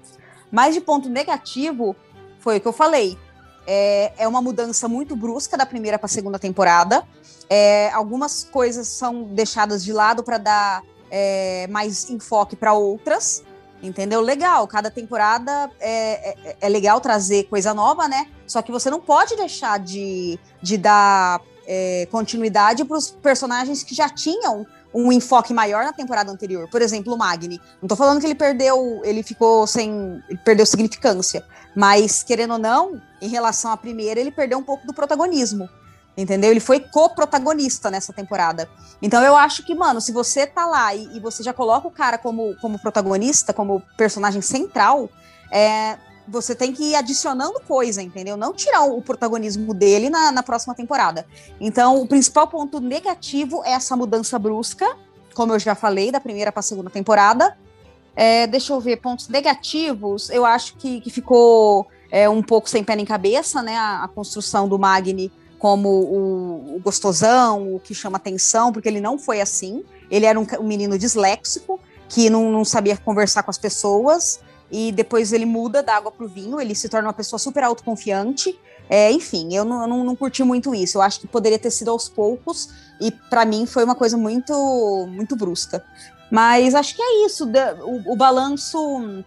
Mas de ponto negativo, foi o que eu falei. É, é uma mudança muito brusca da primeira para a segunda temporada. É, algumas coisas são deixadas de lado para dar é, mais enfoque para outras. Entendeu? Legal, cada temporada é, é, é, legal trazer coisa nova, né? Só que você não pode deixar de, de dar é, continuidade para os personagens que já tinham um enfoque maior na temporada anterior. Por exemplo, o Magni. Não tô falando que ele perdeu, ele ficou sem. Ele perdeu significância. Mas, querendo ou não, em relação à primeira, ele perdeu um pouco do protagonismo entendeu? Ele foi co-protagonista nessa temporada. Então eu acho que, mano, se você tá lá e, e, você já coloca o cara como, como protagonista, como personagem central, é, você tem que ir adicionando coisa, entendeu? Não tirar o protagonismo dele na, na próxima temporada. Então, o principal ponto negativo é essa mudança brusca, como eu já falei, da primeira para a segunda temporada. É, deixa eu ver, pontos negativos, eu acho que, que ficou é, um pouco sem pé nem cabeça, né? A, a construção do Magni como o, o, gostosão, o que chama atenção, porque ele não foi assim. Ele era um, um menino disléxico, que não, não, sabia conversar com as pessoas, e depois ele muda da água para o vinho, ele se torna uma pessoa super autoconfiante. É, enfim, eu não, não, não, curti muito isso. Eu acho que poderia ter sido aos poucos, e para mim foi uma coisa muito, muito brusca. Mas acho que é isso. O, o balanço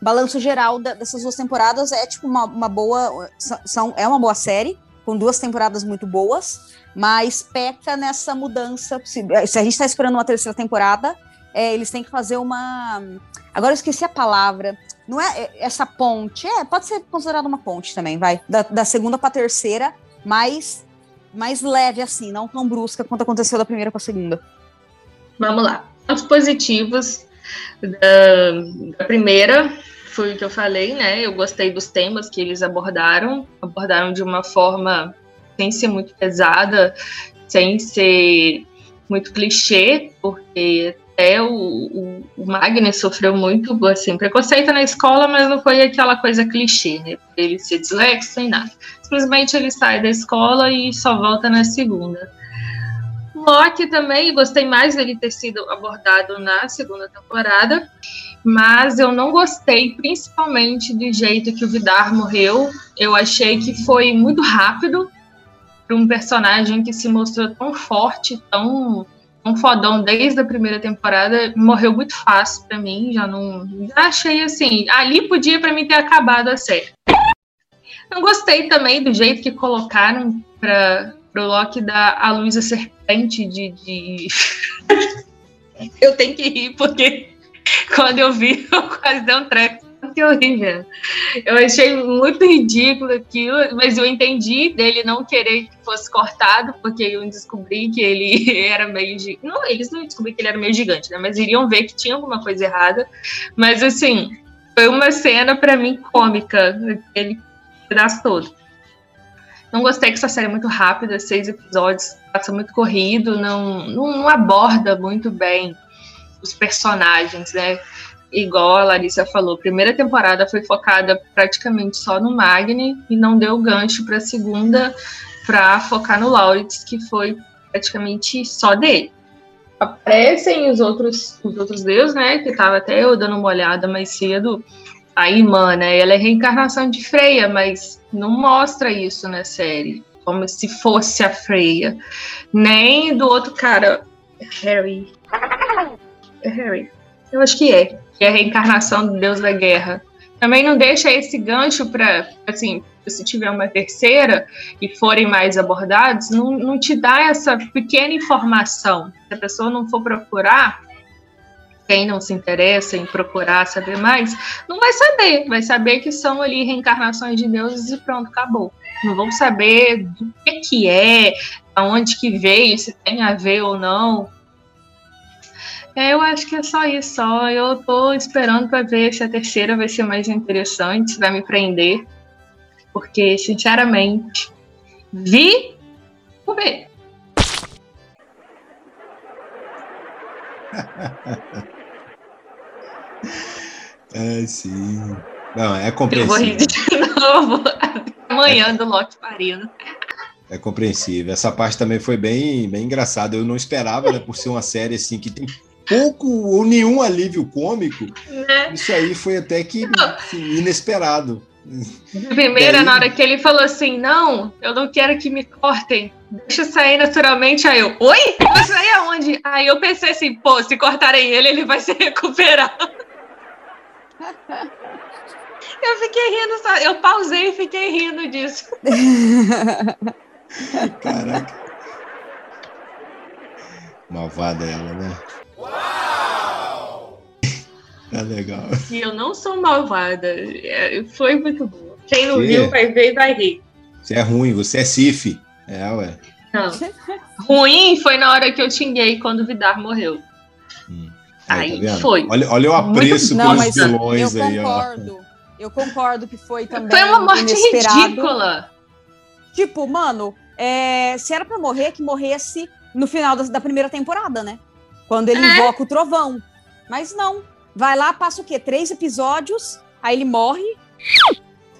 balanço geral dessas duas temporadas é tipo uma, uma boa são é uma boa série com duas temporadas muito boas, mas peca nessa mudança. Se a gente está esperando uma terceira temporada, é, eles têm que fazer uma. Agora eu esqueci a palavra. Não é, é essa ponte. É, pode ser considerada uma ponte também, vai. Da, da segunda para terceira, mais, mais leve assim, não tão brusca quanto aconteceu da primeira para segunda. Vamos lá. Pontos positivos da, da primeira foi o que eu falei, né? Eu gostei dos temas que eles abordaram, abordaram de uma forma sem ser muito pesada, sem ser muito clichê, porque até o, o, o Magnus sofreu muito assim, preconceito na escola, mas não foi aquela coisa clichê, né? Ele ser dislexo nem nada. Simplesmente ele sai da escola e só volta na segunda. Loki também, gostei mais dele ter sido abordado na segunda temporada, mas eu não gostei, principalmente do jeito que o Vidar morreu. Eu achei que foi muito rápido para um personagem que se mostrou tão forte, tão, tão fodão desde a primeira temporada, morreu muito fácil para mim. Já não já achei assim, ali podia para mim ter acabado a série. Não gostei também do jeito que colocaram para pro Loki dar a Luísa Serpente de, de... *laughs* eu tenho que rir, porque quando eu vi, *laughs* eu quase dei um treco. Que horrível. Eu achei muito ridículo aquilo, mas eu entendi dele não querer que fosse cortado, porque eu descobri que ele *laughs* era meio. Não, eles não descobriram que ele era meio gigante, né? Mas iriam ver que tinha alguma coisa errada. Mas assim, foi uma cena para mim cômica, aquele pedaço todo. Não gostei que essa série é muito rápida, seis episódios, passa muito corrido, não, não, não aborda muito bem os personagens, né? Igual a Larissa falou, a primeira temporada foi focada praticamente só no Magni e não deu gancho para a segunda para focar no Lauritz, que foi praticamente só dele. Aparecem os outros, os outros deuses, né? Que tava até eu dando uma olhada mais cedo a irmã, né? Ela é reencarnação de Freya, mas não mostra isso na série, como se fosse a Freya. Nem do outro cara, Harry. É Harry. Eu acho que é. Que é a reencarnação do deus da guerra. Também não deixa esse gancho para, assim, se tiver uma terceira e forem mais abordados, não, não te dá essa pequena informação. Se a pessoa não for procurar, quem não se interessa em procurar saber mais, não vai saber. Vai saber que são ali reencarnações de deuses e pronto, acabou. Não vão saber do que, que é, aonde que veio, se tem a ver ou não. É, eu acho que é só isso, só. Eu tô esperando para ver se a terceira vai ser mais interessante, se vai me prender. Porque, sinceramente, vi, vou ver. *laughs* É, sim. Não, é Eu vou rir compreensível. de novo. *laughs* Amanhã do Loki parindo. É compreensível. Essa parte também foi bem, bem engraçada. Eu não esperava, né, por ser uma série assim que tem pouco ou nenhum alívio cômico. Né? Isso aí foi até que assim, inesperado. Primeira, Daí- na hora que ele falou assim: Não, eu não quero que me cortem. Deixa eu sair naturalmente. Aí eu, oi? Vai sair aonde? Aí eu pensei assim: pô, se cortarem ele, ele vai *laughs* se recuperar. *laughs* Eu fiquei rindo, só- eu pausei e fiquei rindo disso. Caraca. Malvada ela, né? Tá legal. E eu não sou malvada. É, Foi muito bom. Quem não viu vai ver e vai rir. Você é ruim, você é Cif. É, ué. Não. Ruim foi na hora que eu xinguei quando o Vidar morreu. Aí tá vendo? foi. Olha, olha o apreço Não, pelos mas eu vilões aí, ó. concordo. Eu concordo que foi também Foi uma morte inesperado. ridícula. Tipo, mano, é, se era pra morrer, que morresse no final da, da primeira temporada, né? Quando ele É. invoca o trovão. Mas não. Vai lá, passa o quê? Três episódios, aí ele morre.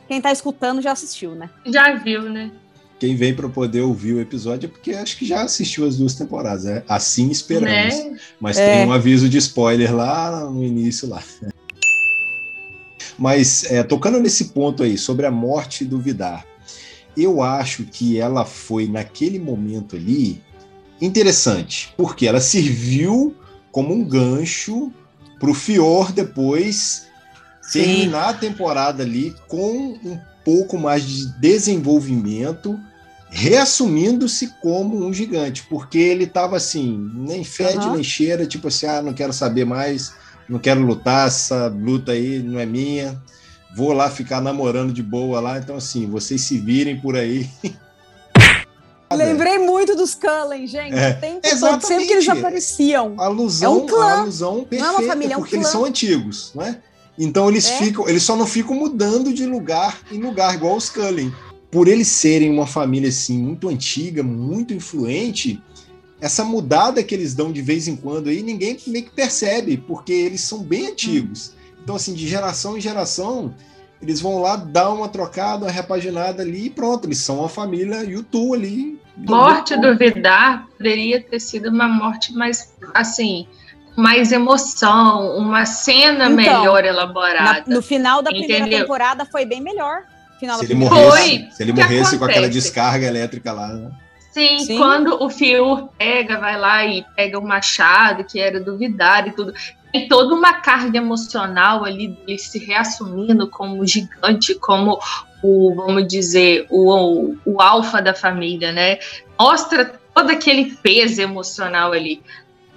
Quem tá escutando já assistiu, né? Já viu, né? Quem vem para poder ouvir o episódio é porque acho que já assistiu as duas temporadas. né? Assim esperamos. Né? Mas É. tem um aviso de spoiler lá no início lá. Mas é, tocando nesse ponto aí sobre a morte do Vidar, eu acho que ela foi naquele momento ali interessante, porque ela serviu como um gancho para o Fior depois Sim. terminar a temporada ali com um pouco mais de desenvolvimento, reassumindo-se como um gigante, porque ele tava assim, nem fede Aham. nem cheira, tipo assim, ah, não quero saber mais, não quero lutar, essa luta aí não é minha, vou lá ficar namorando de boa lá, então assim, vocês se virem por aí. *laughs* Lembrei muito dos Cullen, gente. É, exatamente. sempre que eles apareciam. Alusão, É um clã. alusão perfeita, uma família, é um porque eles clã. são antigos, né? Então eles É. ficam, eles só não ficam mudando de lugar em lugar, igual os Cullen. Por eles serem uma família assim muito antiga, muito influente, essa mudada que eles dão de vez em quando aí, ninguém meio que percebe, porque eles são bem antigos. Então assim, de geração em geração, eles vão lá dar uma trocada, uma repaginada ali e pronto, eles são uma família YouTube ali. Morte do Vidar poderia ter sido uma morte mais, assim, mais emoção, uma cena Então, melhor Na- elaborada. no final da primeira Entendeu? temporada foi bem melhor. Final Se da ele primeira morresse, Foi. se ele morresse com aquela descarga elétrica lá, né? Sim, Sim. quando o Fior pega, vai lá e pega o machado, que era do Vidar e tudo, tem toda uma carga emocional ali dele se reassumindo como gigante, como o, vamos dizer, o, o alfa da família, né? Mostra todo aquele peso emocional ali.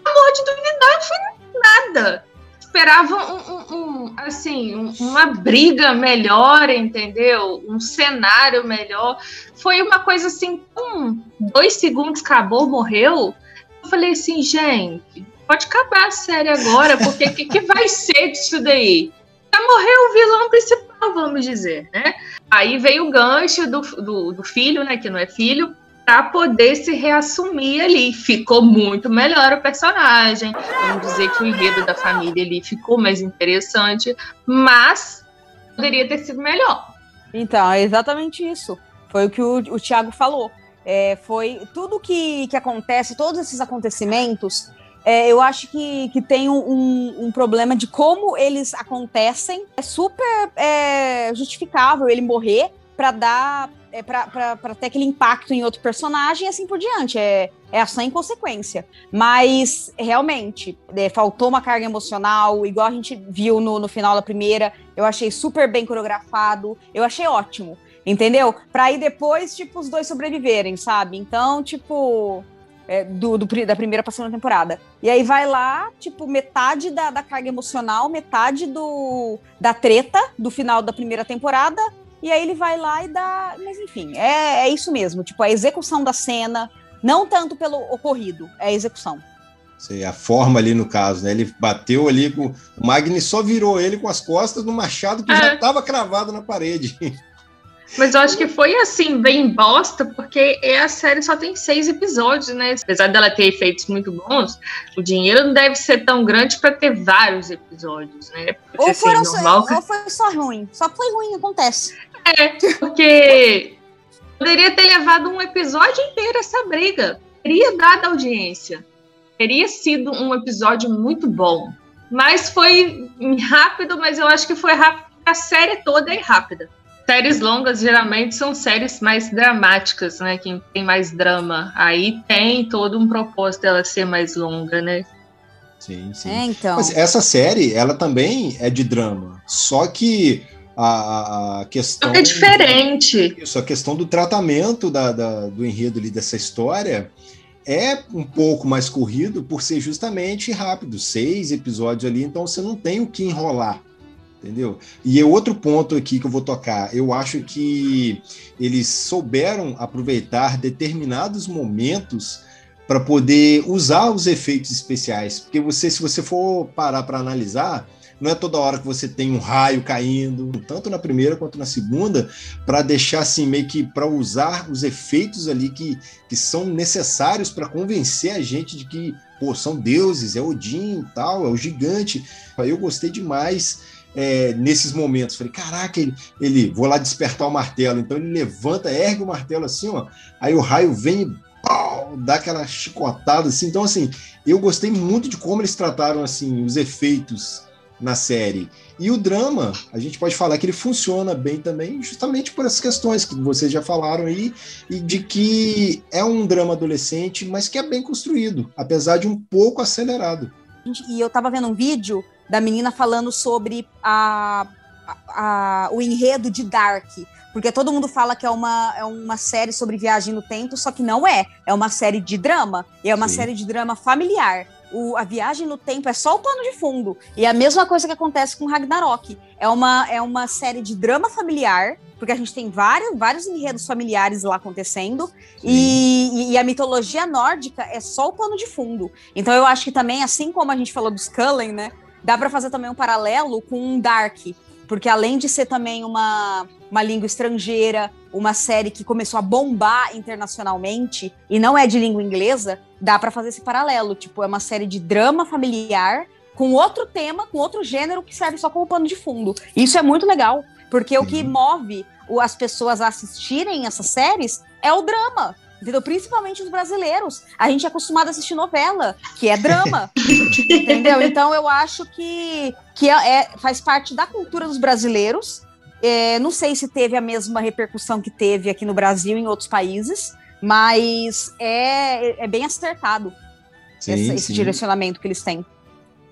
A morte do Vidar foi nada. Esperava um, um- um, assim, um- uma briga melhor, entendeu? Um cenário melhor foi uma coisa assim, hum, dois segundos acabou, morreu. Eu falei assim, gente, pode acabar a série agora, porque o que, que vai ser disso daí? Já morreu o vilão principal, vamos dizer, né? Aí veio o gancho do, do, do filho, né, que não é filho, para poder se reassumir ali. Ficou muito melhor o personagem. Vamos dizer que o enredo da família ali ficou mais interessante, mas poderia ter sido melhor. Então, é exatamente isso. Foi o que o, o Thiago falou. É, foi tudo que, que acontece, todos esses acontecimentos, é, eu acho que, que tem um, um- problema de como eles acontecem. É super é, justificável ele morrer para dar. É, para ter aquele impacto em outro personagem e assim por diante. É, é ação em consequência. Mas, realmente, é, faltou uma carga emocional, igual a gente viu no, no final da primeira. Eu achei super bem coreografado. Eu achei ótimo. Entendeu? Pra aí depois, tipo, os dois sobreviverem, sabe? Então, tipo. é, do, do da primeira pra segunda temporada. E aí vai lá, tipo, metade da, da carga emocional, metade do, da treta do final da primeira temporada. E aí ele vai lá e dá. Mas enfim, é, é isso mesmo. Tipo, a execução da cena, não tanto pelo ocorrido, é a execução. Sei, a forma ali no caso, né? Ele bateu ali com. O Magni só virou ele com as costas no machado que já É. estava cravado na parede. Mas eu acho que foi assim, bem bosta, porque a série só tem seis episódios, né? Apesar dela ter efeitos muito bons, o dinheiro não deve ser tão grande para ter vários episódios, né? Ou, foram normal... só, ou foi só ruim. Só foi ruim, acontece. É, porque poderia ter levado um episódio inteiro essa briga. Teria dado audiência. Teria sido um episódio muito bom. Mas foi rápido, mas eu acho que foi rápido. A série toda é rápida. Séries longas geralmente são séries mais dramáticas, né? Quem tem mais drama. Aí tem todo um propósito dela ser mais longa, né? Sim, sim. É, então. Mas essa série, ela também é de drama. Só que a, a questão. É diferente. Isso, a questão do tratamento da, da, do enredo ali dessa história é um pouco mais corrido por ser justamente rápido, seis episódios ali, então você não tem o que enrolar entendeu? E é outro ponto aqui que eu vou tocar. Eu acho que eles souberam aproveitar determinados momentos para poder usar os efeitos especiais, porque você, se você for parar para analisar, não é toda hora que você tem um raio caindo, tanto na primeira quanto na segunda, para deixar assim meio que para usar os efeitos ali que, que são necessários para convencer a gente de que pô, são deuses, é Odin e tal, é o gigante. Eu gostei demais é, nesses momentos. Falei, caraca, ele, ele, vou lá despertar o martelo. Então ele levanta, ergue o martelo assim, ó. Aí o raio vem e dá aquela chicotada assim. Então, assim, eu gostei muito de como eles trataram assim os efeitos na série. E o drama, a gente pode falar que ele funciona bem também, justamente por essas questões que vocês já falaram aí, e de que é um drama adolescente, mas que é bem construído, apesar de um pouco acelerado. E eu tava vendo um vídeo da menina falando sobre a, a, a, o enredo de Dark. Porque todo mundo fala que é uma, é uma série sobre viagem no tempo, só que não é. É uma série de drama. E é uma Sim. série de drama familiar. O, a viagem no tempo é só o pano de fundo. E é a mesma coisa que acontece com Ragnarok. É uma, é uma série de drama familiar, porque a gente tem vários, vários enredos familiares lá acontecendo, e, e, a mitologia nórdica é só o pano de fundo. Então eu acho que também, assim como a gente falou dos Cullen, né? Dá para fazer também um paralelo com um Dark, porque além de ser também uma, uma língua estrangeira, uma série que começou a bombar internacionalmente e não é de língua inglesa, dá para fazer esse paralelo. Tipo, é uma série de drama familiar com outro tema, com outro gênero que serve só como pano de fundo. Isso é muito legal, porque o que move as pessoas a assistirem essas séries é o drama entendeu? Principalmente os brasileiros. A gente é acostumado a assistir novela, que é drama, *laughs* entendeu? Então eu acho que, que é, é, faz parte da cultura dos brasileiros. É, não sei se teve a mesma repercussão que teve aqui no Brasil e em outros países, mas é, é bem acertado sim, esse, esse direcionamento que eles têm.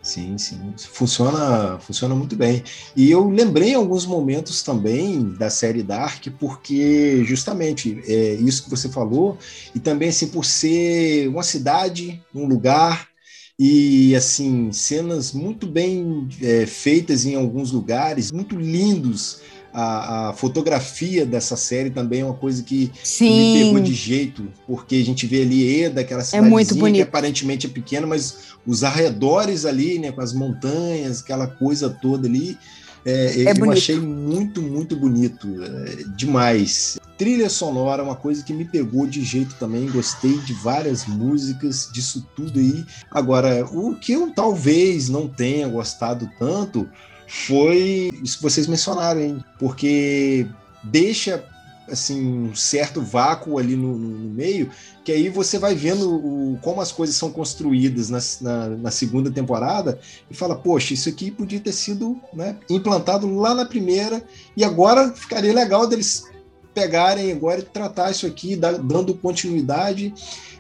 Sim, sim. Funciona, funciona muito bem. E eu lembrei em alguns momentos também da série Dark, porque justamente é isso que você falou, e também assim, por ser uma cidade, um lugar, e assim, cenas muito bem é, feitas em alguns lugares, muito lindos a, a, fotografia dessa série também é uma coisa que Sim. me pegou de jeito, porque a gente vê ali Eda, aquela cidade é que aparentemente é pequena, mas os arredores ali, né, com as montanhas, aquela coisa toda ali, é, é eu bonito. achei muito, muito bonito, é, demais. Trilha sonora é uma coisa que me pegou de jeito também, gostei de várias músicas, disso tudo aí. Agora, o que eu talvez não tenha gostado tanto foi isso que vocês mencionaram, hein? porque deixa assim um certo vácuo ali no, no, meio, que aí você vai vendo o, como as coisas são construídas na, na, na, segunda temporada e fala, poxa, isso aqui podia ter sido né, implantado lá na primeira e agora ficaria legal deles pegarem agora e tratar isso aqui, dando continuidade,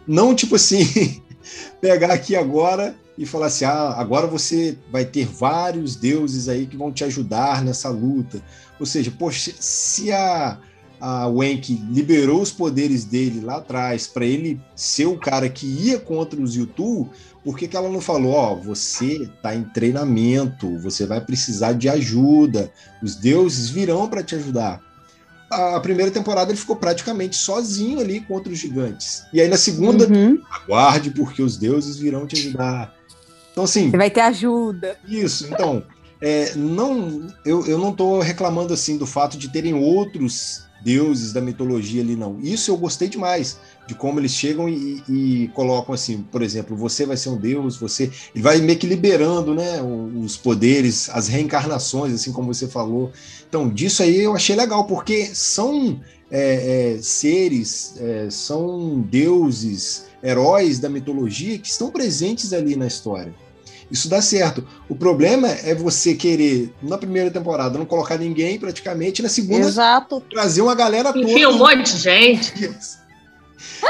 não tipo assim, *laughs* pegar aqui agora e falar assim: ah, agora você vai ter vários deuses aí que vão te ajudar nessa luta. Ou seja, poxa, se a, a Wenk liberou os poderes dele lá atrás para ele ser o cara que ia contra os YouTube, por que, que ela não falou: ó, oh, você está em treinamento, você vai precisar de ajuda, os deuses virão para te ajudar? a primeira temporada ele ficou praticamente sozinho ali contra os gigantes. E aí na segunda, uhum. aguarde, porque os deuses virão te ajudar. Então, assim. Você vai ter ajuda. Isso, então. É, não, eu, eu não estou reclamando assim do fato de terem outros deuses da mitologia ali, não. Isso eu gostei demais, de como eles chegam e, e colocam assim, por exemplo, você vai ser um deus, você. Ele vai meio que liberando né, os poderes, as reencarnações, assim como você falou. Então, disso aí eu achei legal, porque são é, é, seres, é, são deuses, heróis da mitologia que estão presentes ali na história. Isso dá certo. O problema é você querer, na primeira temporada, não colocar ninguém praticamente, na segunda, Exato. trazer uma galera toda. Enfim, um monte de gente.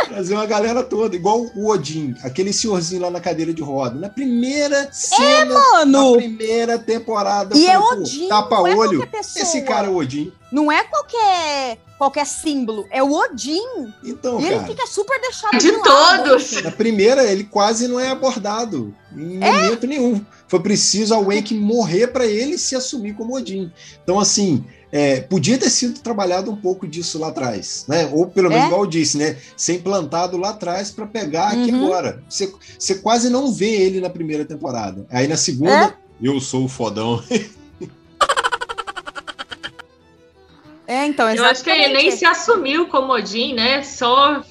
Trazer uma galera toda, igual o Odin, aquele senhorzinho lá na cadeira de roda. Na primeira cena, na Mano, primeira temporada, e é falei, pô, Odin, tapa não é olho. qualquer pessoa. Esse cara é o Odin. Não é qualquer, qualquer símbolo, é o Odin. Então, e ele cara, fica super deixado De lado. todos. na primeira ele quase não é abordado em É? momento nenhum. Foi preciso a Wake morrer para ele se assumir como Odin. Então, assim, é, podia ter sido trabalhado um pouco disso lá atrás, né? Ou pelo menos, É? igual eu disse, né? Ser implantado lá atrás para pegar aqui Uhum. agora. Você, você quase não vê ele na primeira temporada. Aí na segunda, eu sou o fodão. *laughs* É, então, Eu acho que ele nem exatamente. se assumiu como Odin, né? Só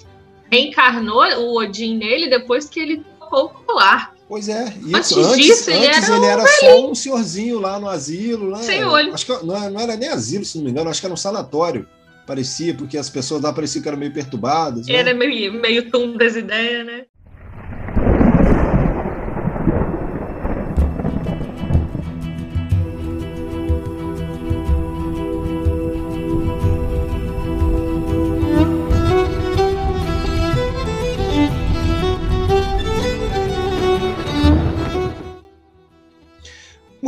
reencarnou o Odin nele depois que ele tocou o colar. Pois é, isso. Antes Antes, disso, ele antes era ele um era só um senhorzinho lá no asilo. Né? Sem olho. Acho que não, não era nem asilo, se não me engano, acho que era um sanatório. Parecia, porque as pessoas lá pareciam que eram meio perturbadas. né? Era meio, meio tum das ideias, né?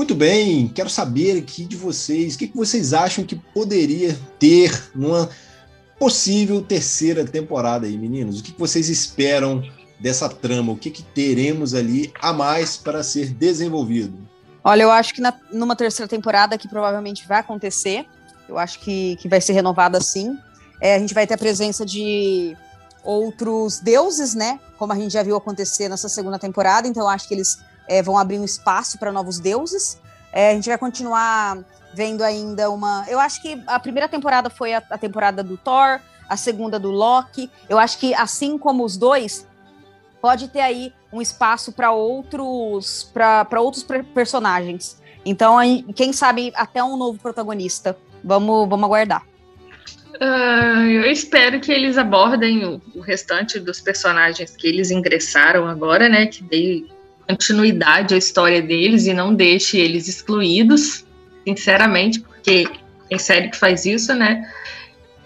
Muito bem, quero saber aqui de vocês, o que, que vocês acham que poderia ter numa possível terceira temporada aí, meninos? O que, que vocês esperam dessa trama? O que, que teremos ali a mais para ser desenvolvido? Olha, eu acho que na- numa terceira temporada, que provavelmente vai acontecer, eu acho que, que vai ser renovada sim. É, a gente vai ter a presença de outros deuses, né? Como a gente já viu acontecer nessa segunda temporada, então eu acho que eles é, vão abrir um espaço para novos deuses. É, a gente vai continuar vendo ainda uma. Eu acho que a primeira temporada foi a, a temporada do Thor, a segunda do Loki. Eu acho que, assim como os dois, pode ter aí um espaço para outros para outros per- personagens. Então, quem sabe até um novo protagonista. Vamos, vamos aguardar. Ah, eu espero que eles abordem o, o restante dos personagens que eles ingressaram agora, né? Que continuidade à história deles e não deixe eles excluídos, sinceramente, porque tem série que faz isso, né?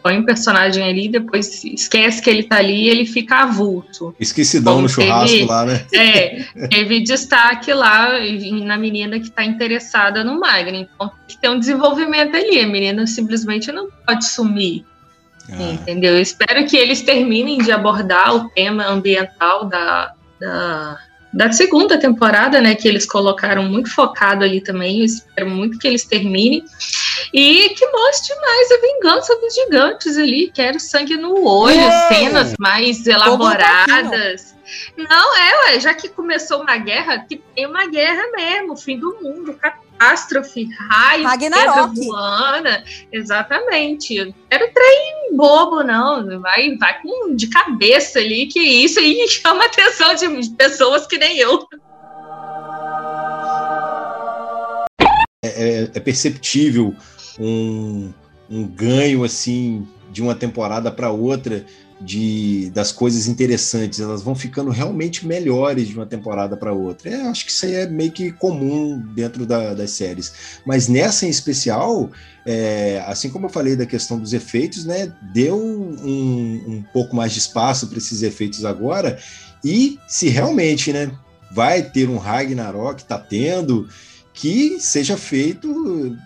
Põe um personagem ali, depois esquece que ele tá ali e ele fica avulso. Esquecidão Bom, no churrasco teve- lá, né? *laughs* É, teve destaque lá na menina que está interessada no Magni. Então tem que ter um desenvolvimento ali. A menina simplesmente não pode sumir, Ah, entendeu? Eu espero que eles terminem de abordar o tema ambiental da, da, da segunda temporada, né? Que eles colocaram muito focado ali também. Eu espero muito que eles terminem. E que mostre mais a vingança dos gigantes ali. Quero sangue no olho, cenas mais elaboradas. Não, é, ué, já que começou uma guerra, que tem uma guerra mesmo, fim do mundo, catástrofe, raio, pedra Ragnarok. voando. Exatamente. Eu não quero trem bobo, não. Vai, vai com de cabeça ali, que isso aí *laughs* chama a atenção de pessoas que nem eu. é, é perceptível um, um ganho assim de uma temporada para outra de das coisas interessantes elas vão ficando realmente melhores de uma temporada para outra é, acho que isso aí é meio que comum dentro da- das séries mas nessa em especial é, assim como eu falei da questão dos efeitos né deu um, um pouco mais de espaço para esses efeitos agora e se realmente né vai ter um Ragnarok tá tendo que seja feito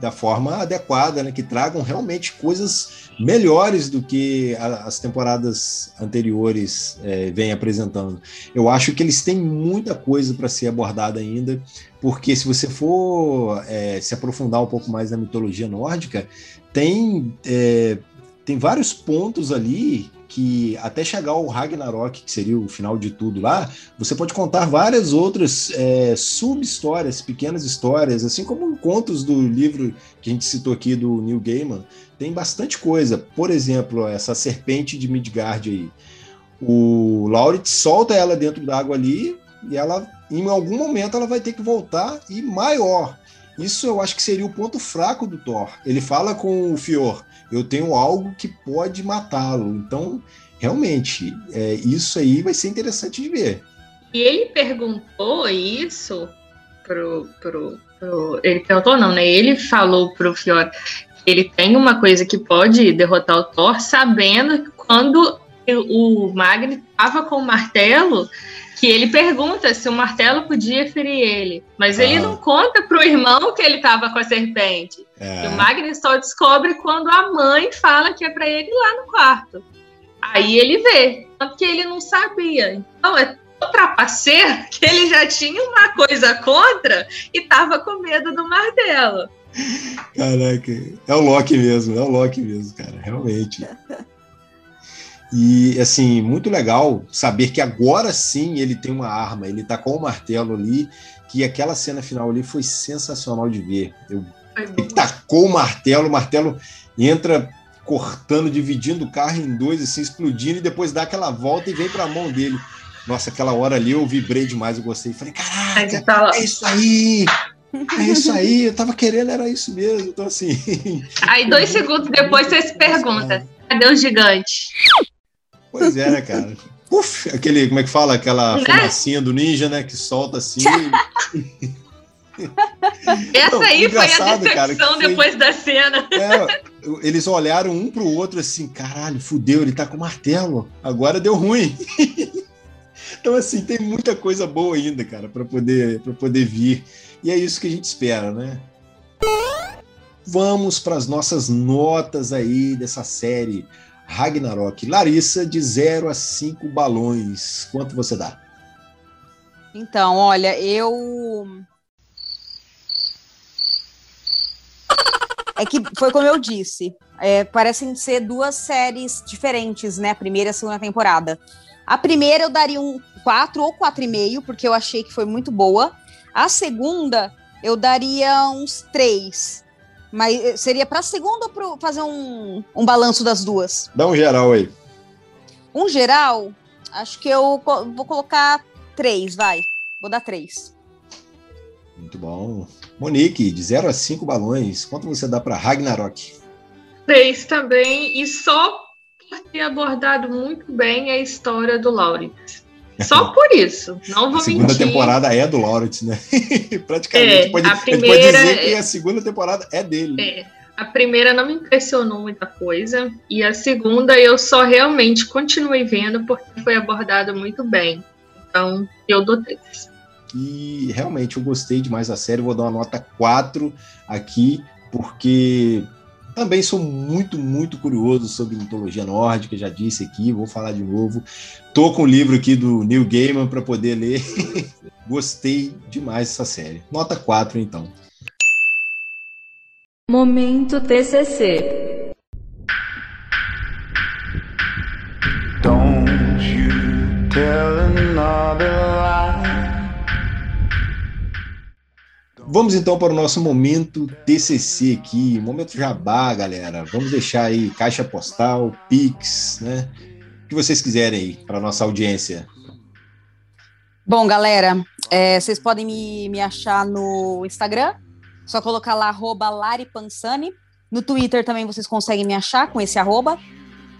da forma adequada, né? que tragam realmente coisas melhores do que a- as temporadas anteriores é, vêm apresentando. Eu acho que eles têm muita coisa para ser abordada ainda, porque se você for é, se aprofundar um pouco mais na mitologia nórdica, tem, é, tem vários pontos ali que até chegar ao Ragnarok, que seria o final de tudo lá, você pode contar várias outras é, sub-histórias, pequenas histórias, assim como contos do livro que a gente citou aqui do Neil Gaiman, tem bastante coisa. Por exemplo, essa serpente de Midgard aí. O Laurit solta ela dentro d'água ali e ela, em algum momento, ela vai ter que voltar e maior. Isso eu acho que seria o ponto fraco do Thor. Ele fala com o Fior: eu tenho algo que pode matá-lo. Então, realmente, é, isso aí vai ser interessante de ver. E ele perguntou isso pro, pro, pro. Ele perguntou, não, né? Ele falou pro Fior que ele tem uma coisa que pode derrotar o Thor, sabendo que quando o Magni estava com o martelo, que ele pergunta se o martelo podia ferir ele. Mas ele Ah. não conta pro irmão que ele estava com a serpente. É, E o Magni só descobre quando a mãe fala que é pra ele ir lá no quarto. Aí ele vê, tanto que ele não sabia. Então é tão trapaceiro que ele já tinha uma coisa contra e tava com medo do martelo. Caraca, é o Loki mesmo, é o Loki mesmo, cara, realmente. E assim, muito legal saber que agora sim ele tem uma arma, ele tá com o martelo ali, que aquela cena final ali foi sensacional de ver. Eu. Ele tacou o martelo, o martelo entra cortando, dividindo o carro em dois, assim, explodindo, e depois dá aquela volta e vem pra mão dele. Nossa, aquela hora ali eu vibrei demais, eu gostei. Falei, caraca, fala, é isso aí! É isso aí, eu tava querendo, era isso mesmo. Então, assim. *laughs* Aí dois segundos depois você se pergunta: cadê o gigante? Pois é, né, cara? Uf, aquele, como é que fala? Aquela Né? fumacinha do ninja, né? Que solta assim. *laughs* Essa Não, aí foi a cara, decepção foi- depois da cena. É, eles olharam um pro outro assim, caralho, fudeu, ele tá com martelo, agora deu ruim. *laughs* então, assim, tem muita coisa boa ainda, cara, para poder, pra poder vir. E é isso que a gente espera, né? Vamos para as nossas notas aí dessa série Ragnarok. Larissa, de 0 a 5 balões, quanto você dá? Então, olha, eu. É que foi como eu disse. é, parecem ser duas séries diferentes, né? A primeira e a segunda temporada. A primeira eu daria um 4 ou 4,5, porque eu achei que foi muito boa. A segunda eu daria uns 3. Mas eh, seria para a segunda ou para fazer um, um balanço das duas? Dá um geral aí. Um geral, acho que eu co- vou colocar 3, vai. Vou dar 3. Muito bom. Monique, de 0 a 5 balões, quanto você dá para Ragnarok? Três também, e só por ter abordado muito bem a história do Laurence. Só *laughs* por isso, não vou A segunda mentir. temporada é do Lauritz, né? *laughs* Praticamente. É, pode, a a gente pode primeira dizer que é- a segunda temporada é dele. É, a primeira não me impressionou muita coisa, e a segunda eu só realmente continuei vendo porque foi abordada muito bem. Então, eu dou três. E realmente eu gostei demais da série. Vou dar uma nota 4 aqui, porque também sou muito, muito curioso sobre mitologia nórdica. Já disse aqui, vou falar de novo. Tô com o livro aqui do Neil Gaiman para poder ler. *laughs* gostei demais dessa série. Nota 4, então. Momento TCC. Don't you tell another lie. Vamos então para o nosso momento TCC aqui, momento jabá, galera. Vamos deixar aí caixa postal, Pix, né? O que vocês quiserem aí para nossa audiência. Bom, galera, é, vocês podem me, me achar no Instagram, só colocar lá arroba laripansani. No Twitter também vocês conseguem me achar com esse arroba.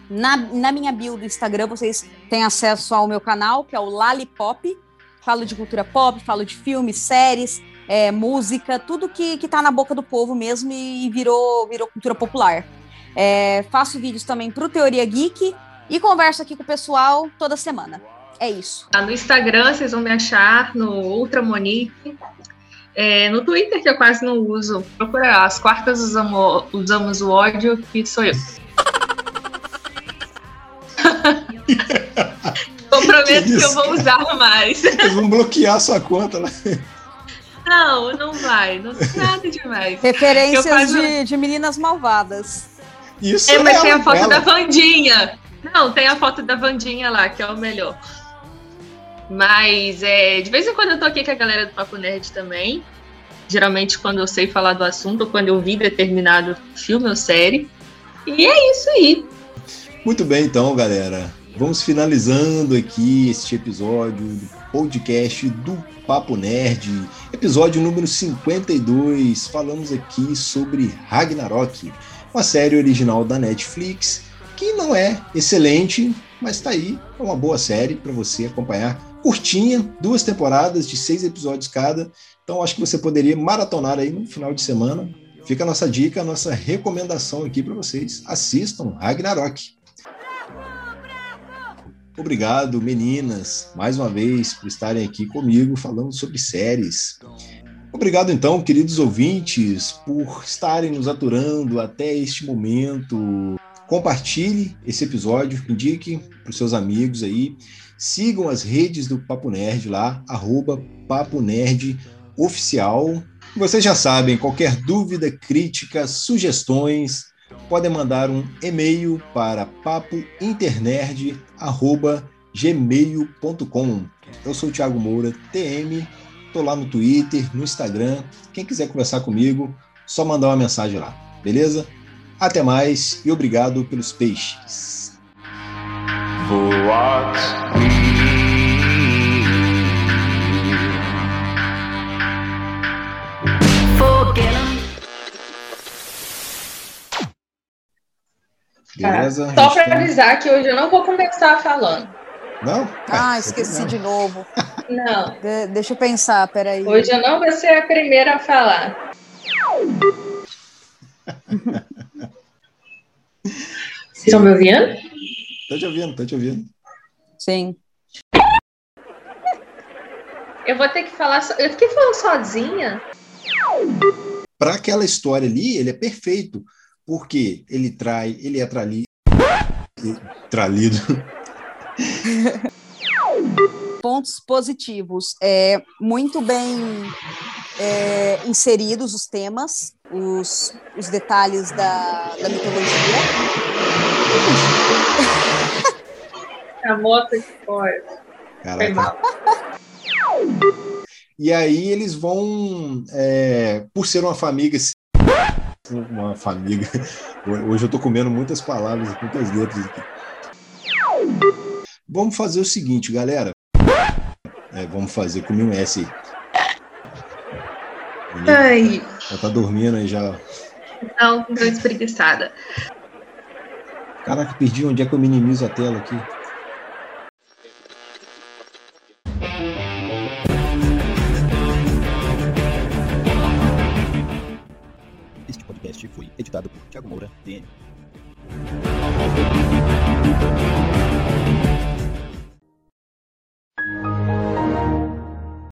Na, na minha bio do Instagram vocês têm acesso ao meu canal, que é o Lalipop. Falo de cultura pop, falo de filmes, séries, é, música, tudo que, que tá na boca do povo mesmo e, virou, virou cultura popular. É, faço vídeos também pro Teoria Geek e converso aqui com o pessoal toda semana. É isso. Tá no Instagram, vocês vão me achar no Ultramonique. É, no Twitter, que eu quase não uso, procura. As quartas usamos, usamos o ódio, que sou eu. *laughs* eu prometo Que que, eu vou usar mais. Eles vão bloquear sua conta lá. Não, não vai. Não tem nada demais. Referências faço- de, de meninas malvadas. Isso É, mas tem ela, a foto da Vandinha. Não, tem a foto da Vandinha lá, que é o melhor. Mas é, de vez em quando eu tô aqui com a galera do Papo Nerd também. Geralmente quando eu sei falar do assunto, ou quando eu vi determinado filme ou série. E é isso aí. Muito bem, então, galera. Vamos finalizando aqui este episódio do podcast do Papo Nerd, episódio número 52. Falamos aqui sobre Ragnarok, uma série original da Netflix que não é excelente, mas tá aí, é uma boa série para você acompanhar. Curtinha, duas temporadas de seis episódios cada. Então acho que você poderia maratonar aí no final de semana. Fica a nossa dica, a nossa recomendação aqui para vocês. Assistam Ragnarok. Obrigado, meninas, mais uma vez por estarem aqui comigo falando sobre séries. Obrigado, então, queridos ouvintes, por estarem nos aturando até este momento. Compartilhe esse episódio, indique para os seus amigos aí. Sigam as redes do Papo Nerd lá, arroba Papo Nerd Oficial. Vocês já sabem, qualquer dúvida, crítica, sugestões, podem mandar um e-mail para papointernerd.gmail.com. Eu sou o Thiago Moura, TM, estou lá no Twitter, no Instagram. Quem quiser conversar comigo, só mandar uma mensagem lá, beleza? Até mais e obrigado pelos peixes. Beleza? Só para Gente, avisar que hoje eu não vou começar falando. Não? Ah, É, esqueci não. de novo. Não. De- deixa eu pensar, peraí. Hoje eu não vou ser a primeira a falar. *laughs* Vocês estão me ouvindo? Tô te ouvindo, tô te ouvindo. Sim. Eu vou ter que falar. So... Eu fiquei falando sozinha. Para aquela história ali, ele é perfeito, porque ele trai, ele é trali, tralido. *laughs* Pontos positivos. É, muito bem é, inseridos os temas, os, os detalhes da, da mitologia. *laughs* A moto mal. Caraca. E aí eles vão, é, por ser uma família, uma família. *laughs* Hoje eu tô comendo muitas palavras, muitas letras aqui. Vamos fazer o seguinte, galera. É, vamos fazer comi um S aí. Ai, Já tá dormindo aí já. não, tô espreguiçada. Caraca, perdi onde é que eu minimizo a tela aqui. Editado por Thiago Moura, DM.